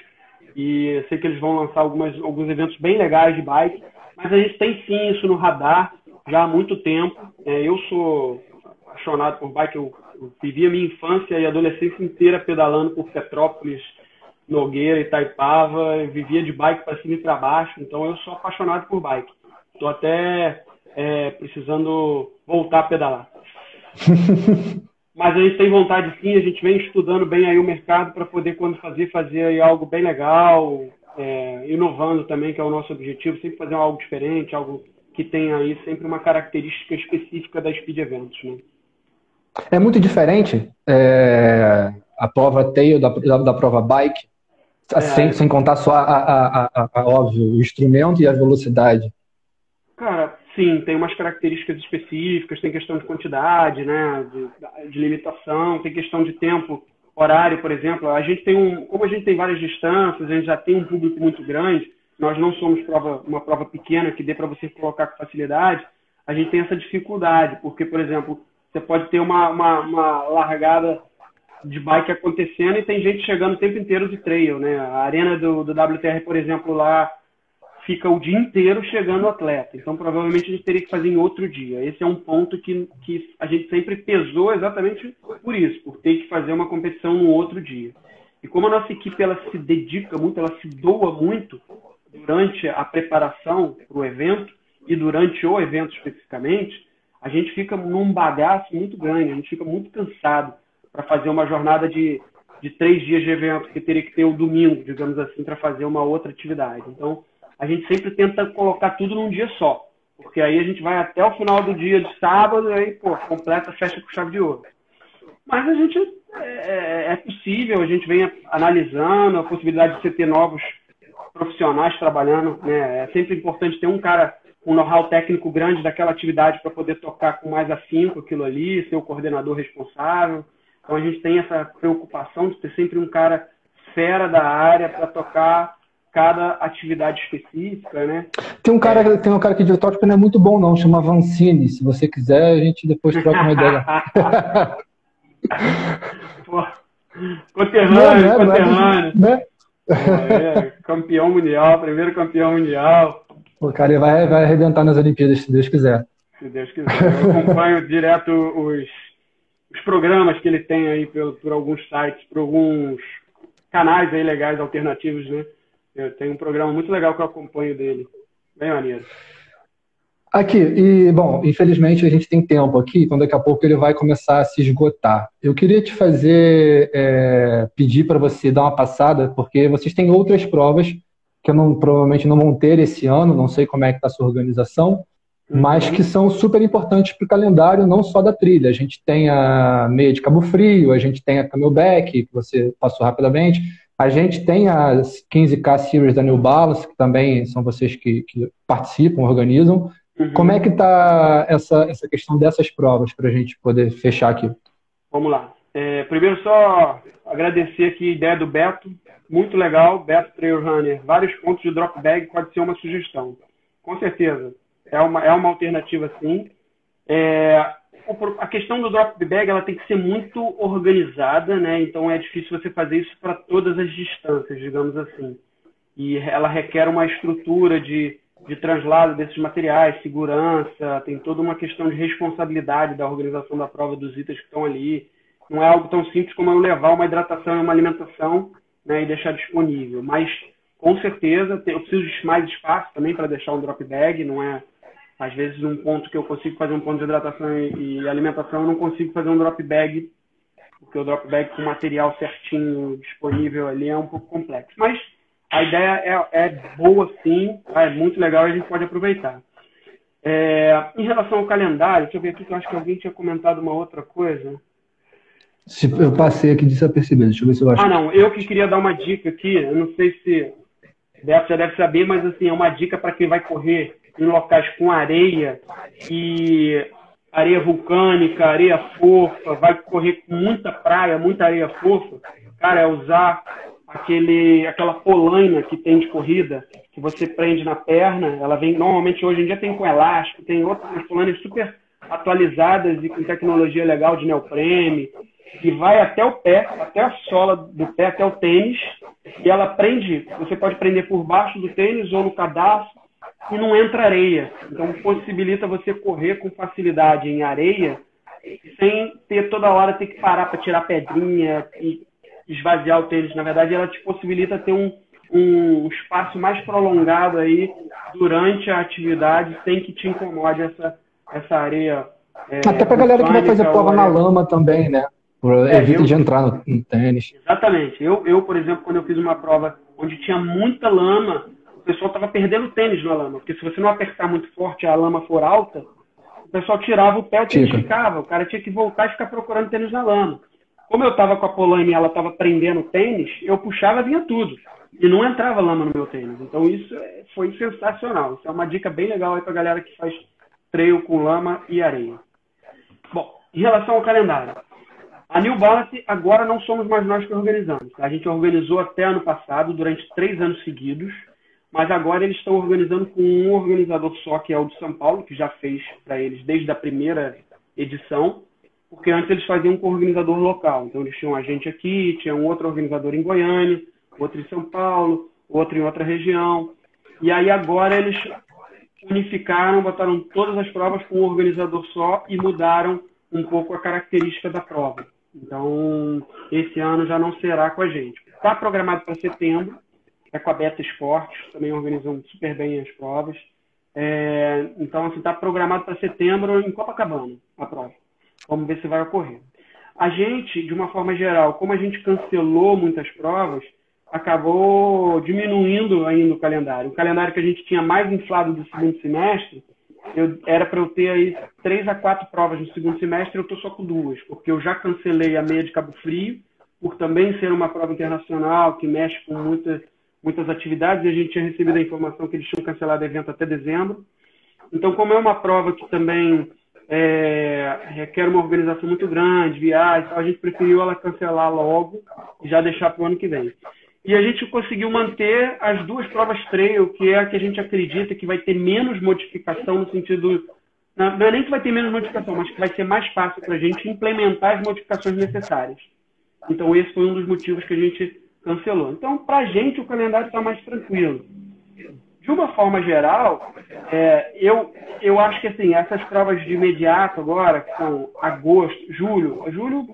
[SPEAKER 2] e eu sei que eles vão lançar algumas, alguns eventos bem legais de bike, mas a gente tem sim isso no radar já há muito tempo. É, eu sou apaixonado por bike, eu, eu vivi a minha infância e adolescência inteira pedalando por Petrópolis, Nogueira, Itaipava, vivia de bike para cima e para baixo, então eu sou apaixonado por bike. Estou até é, precisando voltar a pedalar. Mas a gente tem vontade sim, a gente vem estudando bem aí o mercado para poder, quando fazer, fazer aí algo bem legal, é, inovando também, que é o nosso objetivo, sempre fazer algo diferente, algo que tenha aí sempre uma característica específica das speed eventos, né?
[SPEAKER 1] É muito diferente é, a prova tail da, da, da prova bike. Sem, sem contar só, a, a, a, a, óbvio, o instrumento e a velocidade.
[SPEAKER 2] Cara, sim, tem umas características específicas, tem questão de quantidade, né, de, de, limitação, tem questão de tempo, horário, por exemplo. A gente tem um, como a gente tem várias distâncias, a gente já tem um público muito grande, nós não somos prova, uma prova pequena que dê para você colocar com facilidade, a gente tem essa dificuldade, porque, por exemplo, você pode ter uma, uma, uma largada de bike acontecendo e tem gente chegando o tempo inteiro de trail, né? A arena do, do WTR, por exemplo, lá fica o dia inteiro chegando o atleta. Então, provavelmente a gente teria que fazer em outro dia. Esse é um ponto que, que a gente sempre pesou exatamente por isso, por ter que fazer uma competição no outro dia. E como a nossa equipe ela se dedica muito, ela se doa muito durante a preparação para o evento e durante o evento especificamente, a gente fica num bagaço muito grande, a gente fica muito cansado para fazer uma jornada de, de três dias de evento, que teria que ter o domingo, digamos assim, para fazer uma outra atividade. Então, a gente sempre tenta colocar tudo num dia só, porque aí a gente vai até o final do dia de sábado e aí, pô, completa, fecha com chave de ouro. Mas a gente é, é, é possível, a gente vem analisando a possibilidade de você ter novos profissionais trabalhando, né? É sempre importante ter um cara um know-how técnico grande daquela atividade para poder tocar com mais afinco aquilo ali, ser o coordenador responsável. Então a gente tem essa preocupação de ter sempre um cara fera da área para tocar cada atividade específica, né?
[SPEAKER 1] Tem um cara, é. tem um cara aqui de que não é muito bom não, chama Vancini. Se você quiser, a gente depois troca uma ideia.
[SPEAKER 2] Pô, conterrâneo, não, é, conterrâneo. Né? É, campeão mundial, primeiro campeão mundial.
[SPEAKER 1] O cara vai, vai arrebentar nas Olimpíadas, se Deus quiser.
[SPEAKER 2] Se Deus quiser. Eu acompanho direto os os programas que ele tem aí por, por alguns sites, por alguns canais aí legais alternativos, né? Eu tenho um programa muito legal que eu acompanho dele. Bem maneiro.
[SPEAKER 1] Aqui, e bom, infelizmente a gente tem tempo aqui, então daqui a pouco ele vai começar a se esgotar. Eu queria te fazer, é, pedir para você dar uma passada, porque vocês têm outras provas que eu não, provavelmente não vão ter esse ano, não sei como é que está a sua organização. Mas que são super importantes para o calendário, não só da trilha. A gente tem a meia de Cabo Frio, a gente tem a Camelback, que você passou rapidamente, a gente tem as 15K Series da New Balance, que também são vocês que, que participam, organizam, Uhum. Como é que está essa, essa questão dessas provas para a gente poder fechar aqui?
[SPEAKER 2] Vamos lá. É, primeiro só agradecer aqui a ideia do Beto, muito legal, Beto Trail Runner, vários pontos de drop bag pode ser uma sugestão. Com certeza, é uma, é uma alternativa sim. É, a questão do drop bag ela tem que ser muito organizada, né? Então é difícil você fazer isso para todas as distâncias, digamos assim. E ela requer uma estrutura de de translado desses materiais, segurança, tem toda uma questão de responsabilidade da organização da prova dos itens que estão ali. Não é algo tão simples como eu levar uma hidratação e uma alimentação né, e deixar disponível. Mas, com certeza, eu preciso de mais espaço também para deixar um drop bag. Não é, às vezes, um ponto que eu consigo fazer um ponto de hidratação e, e alimentação, eu não consigo fazer um drop bag, porque o drop bag com material certinho disponível ali é um pouco complexo. Mas a ideia é, é boa sim, é muito legal e a gente pode aproveitar. É, em relação ao calendário, deixa eu ver aqui que eu acho que alguém tinha comentado uma outra coisa.
[SPEAKER 1] Se eu passei aqui desapercebido, deixa eu ver se eu acho.
[SPEAKER 2] Ah, não, eu que queria dar uma dica aqui, eu não sei se Beto já deve saber, mas assim, é uma dica para quem vai correr em locais com areia e areia vulcânica, areia fofa, vai correr com muita praia, muita areia fofa, cara, é usar aquele, aquela polaina que tem de corrida, que você prende na perna, ela vem, normalmente hoje em dia tem com elástico, tem outras polainas super atualizadas e com tecnologia legal de neoprene, que vai até o pé, até a sola do pé, até o tênis, e ela prende, você pode prender por baixo do tênis ou no cadastro, e não entra areia. Então possibilita você correr com facilidade em areia, sem ter toda hora ter que parar para tirar pedrinha e esvaziar o tênis. Na verdade, ela te possibilita ter um, um espaço mais prolongado aí durante a atividade, sem que te incomode essa, essa areia.
[SPEAKER 1] É, Até para a galera que vai fazer prova na lama também, né? É, Evita eu, de entrar no, no, tênis.
[SPEAKER 2] Exatamente. Eu, eu, por exemplo, quando eu fiz uma prova onde tinha muita lama, pessoal estava perdendo o tênis na lama. Porque se você não apertar muito forte e a lama for alta, o pessoal tirava o pé, o tênis ficava. O cara tinha que voltar e ficar procurando tênis na lama. Como eu estava com a Polane e ela estava prendendo o tênis, eu puxava vinha tudo. E não entrava lama no meu tênis. Então isso é, foi sensacional. Isso é uma dica bem legal aí para a galera que faz trail com lama e areia. Bom, em relação ao calendário. A New Balance agora não somos mais nós que organizamos. A gente organizou até ano passado, durante três anos seguidos, mas agora eles estão organizando com um organizador só, que é o de São Paulo, que já fez para eles desde a primeira edição porque antes eles faziam com o organizador local. Então eles tinham um agente aqui, tinha um outro organizador em Goiânia, outro em São Paulo, outro em outra região. E aí agora eles unificaram, botaram todas as provas com um organizador só e mudaram um pouco a característica da prova. Então, esse ano já não será com a gente. Está programado para setembro, é com a Beta Esportes, também organizam super bem as provas. É, então, assim, está programado para setembro em Copacabana a prova. Vamos ver se vai ocorrer. A gente, de uma forma geral, como a gente cancelou muitas provas, acabou diminuindo ainda o calendário. O calendário que a gente tinha mais inflado do segundo semestre, eu, era para eu ter aí três a quatro provas no segundo semestre, eu estou só com duas, porque eu já cancelei a meia de Cabo Frio, por também ser uma prova internacional que mexe com muitas, muitas atividades, e a gente tinha recebido a informação que eles tinham cancelado o evento até dezembro. Então, como é uma prova que também é, requer uma organização muito grande, viagem, então a gente preferiu ela cancelar logo e já deixar para o ano que vem. E a gente conseguiu manter as duas provas trail, que é a que a gente acredita que vai ter menos modificação no sentido. Não é nem que vai ter menos modificação, mas que vai ser mais fácil para a gente implementar as modificações necessárias. Então, esse foi um dos motivos que a gente cancelou. Então, para a gente, o calendário está mais tranquilo de uma forma geral, é, eu, eu acho que assim, essas provas de imediato agora, que são agosto, julho, julho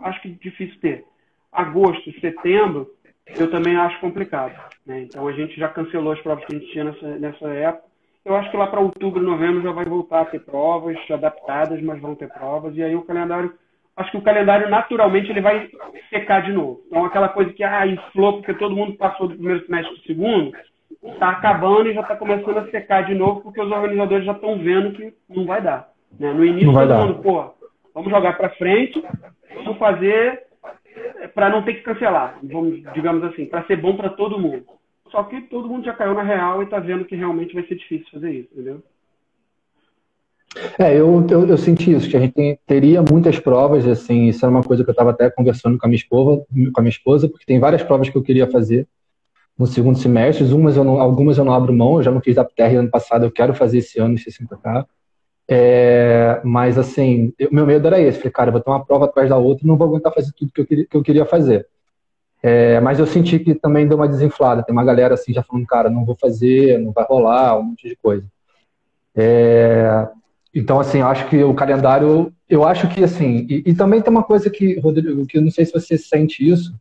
[SPEAKER 2] acho que difícil ter, agosto, setembro, eu também acho complicado. Né? Então a gente já cancelou as provas que a gente tinha nessa, nessa época. Eu acho que lá para outubro, novembro já vai voltar a ter provas adaptadas, mas vão ter provas. E aí o calendário, acho que o calendário naturalmente ele vai secar de novo. Então aquela coisa que ah, inflou porque todo mundo passou do primeiro semestre para o segundo, está acabando e já está começando a secar de novo porque os organizadores já estão vendo que não vai dar. Né? No início todo dar. mundo, pô, vamos jogar para frente, vamos fazer para não ter que cancelar, vamos, digamos assim, para ser bom para todo mundo. Só que todo mundo já caiu na real e está vendo que realmente vai ser difícil fazer isso, entendeu?
[SPEAKER 1] É, eu, eu, eu, senti isso, que a gente teria muitas provas, assim, isso era uma coisa que eu estava até conversando com a minha esposa, com a minha esposa, porque tem várias provas que eu queria fazer no segundo semestre, umas eu não, algumas eu não abro mão, eu já não fiz da PR ano passado, eu quero fazer esse ano, esse 60K. É, mas assim, o meu medo era esse, falei, cara, eu vou ter uma prova atrás da outra e não vou aguentar fazer tudo que eu queria, que eu queria fazer. É, mas eu senti que também deu uma desinflada. Tem uma galera assim já falando, cara, não vou fazer, não vai rolar, um monte de coisa. É, então, assim, eu acho que o calendário, eu acho que assim, e, e, também tem uma coisa que, Rodrigo, que eu não sei se você sente isso,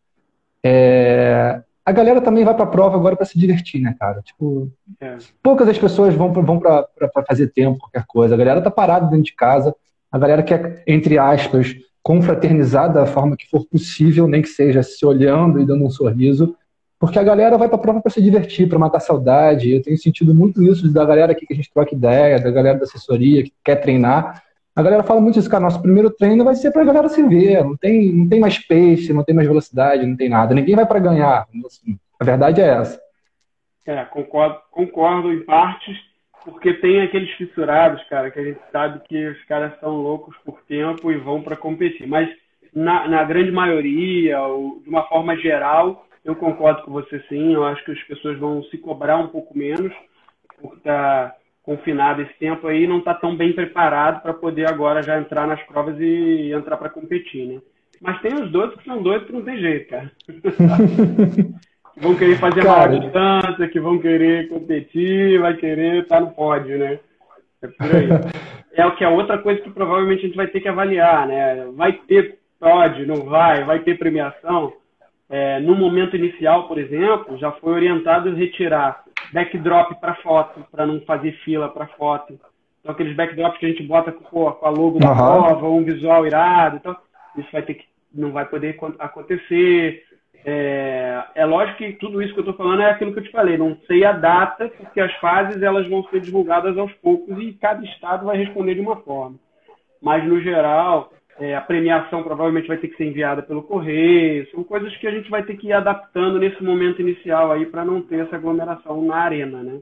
[SPEAKER 1] é, a galera também vai para a prova agora para se divertir, né, cara? Tipo, é. poucas as pessoas vão vão para fazer tempo, qualquer coisa. A galera tá parada dentro de casa. A galera quer, entre aspas, confraternizar da forma que for possível, nem que seja se olhando e dando um sorriso, porque a galera vai para a prova para se divertir, para matar saudade. Eu tenho sentido muito isso da galera aqui que a gente troca ideia, da galera da assessoria que quer treinar. A galera fala muito isso, cara, nosso primeiro treino vai ser para a galera se ver, não tem, não tem mais pace, não tem mais velocidade, não tem nada. Ninguém vai para ganhar. Assim, a verdade é essa.
[SPEAKER 2] É, concordo, concordo em partes, porque tem aqueles fissurados, cara, que a gente sabe que os caras são loucos por tempo e vão para competir. Mas na, na grande maioria, ou de uma forma geral, eu concordo com você sim. Eu acho que as pessoas vão se cobrar um pouco menos por estar tá confinado esse tempo aí, não está tão bem preparado para poder agora já entrar nas provas e entrar para competir, né? Mas tem os dois que são dois que não tem jeito, cara. que vão querer fazer cara... distância, que vão querer competir, vai querer estar tá no pódio, né? É por aí. é o que é outra coisa que provavelmente a gente vai ter que avaliar, né? Vai ter pódio, não vai? Vai ter premiação? É, no momento inicial, por exemplo, já foi orientado a retirar backdrop para foto, para não fazer fila para foto. Então, aqueles backdrops que a gente bota com, com a logo da uhum. prova, um visual irado. Então, isso vai ter que, não vai poder acontecer. É, é lógico que tudo isso que eu estou falando é aquilo que eu te falei. Não sei a data, porque as fases elas vão ser divulgadas aos poucos e cada estado vai responder de uma forma. Mas, no geral, é, a premiação provavelmente vai ter que ser enviada pelo correio. São coisas que a gente vai ter que ir adaptando nesse momento inicial aí para não ter essa aglomeração na arena, né?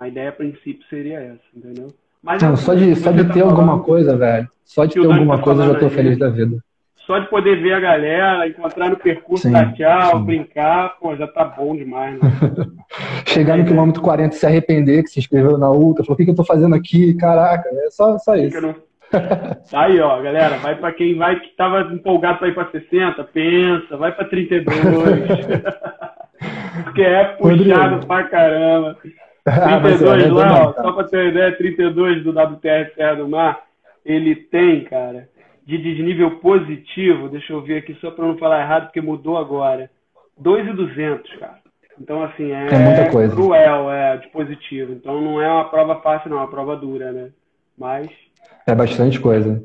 [SPEAKER 2] A ideia a princípio seria essa, entendeu?
[SPEAKER 1] Mas não, só de, só de tá ter alguma coisa, velho. Só de ter alguma tá coisa eu já tô feliz da vida.
[SPEAKER 2] Só de poder ver a galera, encontrar no percurso, sim, dar tchau, sim. brincar, pô, já tá bom demais, né?
[SPEAKER 1] Chegar no quilômetro 40 e se arrepender que se inscreveu na ultra, falou, o que, que eu tô fazendo aqui? Caraca, é só, só isso.
[SPEAKER 2] Tá aí, ó, galera, vai para quem vai que tava empolgado para ir para 60, pensa, vai para 32. Porque é puxado Rodrigo. pra caramba. 32 ah, lá, ó, só para ter uma ideia, 32 do WTR Serra do Mar, ele tem, cara, de desnível positivo, deixa eu ver aqui só para não falar errado, porque mudou agora. 2,200, cara. Então, assim, é,
[SPEAKER 1] é muita coisa.
[SPEAKER 2] cruel, é, de positivo. Então, não é uma prova fácil, não, é uma prova dura, né? Mas
[SPEAKER 1] é bastante coisa.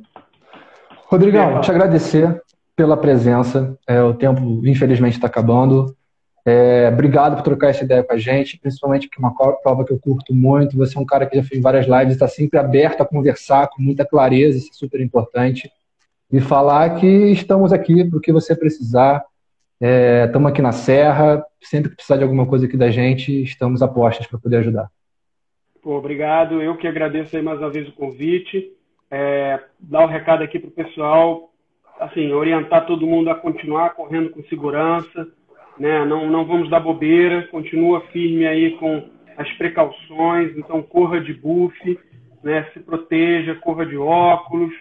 [SPEAKER 1] Rodrigão, te agradecer pela presença. É, o tempo, infelizmente, está acabando. É, obrigado por trocar essa ideia com a gente, principalmente que é uma prova que eu curto muito. Você é um cara que já fez várias lives, está sempre aberto a conversar com muita clareza, isso é super importante. E falar que estamos aqui para o que você precisar. Estamos é, aqui na Serra, sempre que precisar de alguma coisa aqui da gente, estamos a postas para poder ajudar.
[SPEAKER 2] Obrigado, eu que agradeço aí mais uma vez o convite é, dar o um recado aqui para o pessoal, assim, orientar todo mundo a continuar correndo com segurança, né? Não, não vamos dar bobeira, continua firme aí com as precauções, então corra de buff, né? Se proteja, corra de óculos,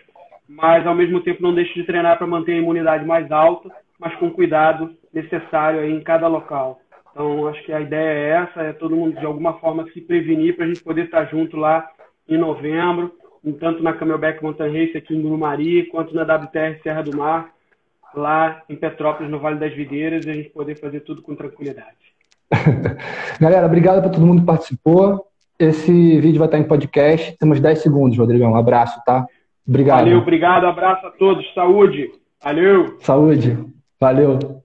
[SPEAKER 2] mas ao mesmo tempo não deixe de treinar para manter a imunidade mais alta, mas com cuidado necessário aí em cada local. Então, acho que a ideia é essa, é todo mundo de alguma forma se prevenir para a gente poder estar junto lá em novembro tanto na Camelback Mountain Race aqui em Grumari, quanto na WTR Serra do Mar. lá em Petrópolis, no Vale das Videiras, e a gente poder fazer tudo com tranquilidade.
[SPEAKER 1] Galera, obrigado para todo mundo que participou. Esse vídeo vai estar em podcast. Temos 10 segundos, Rodrigão. Um abraço, tá? Obrigado.
[SPEAKER 2] Valeu, obrigado. Abraço a todos. Saúde. Valeu.
[SPEAKER 1] Saúde. Valeu.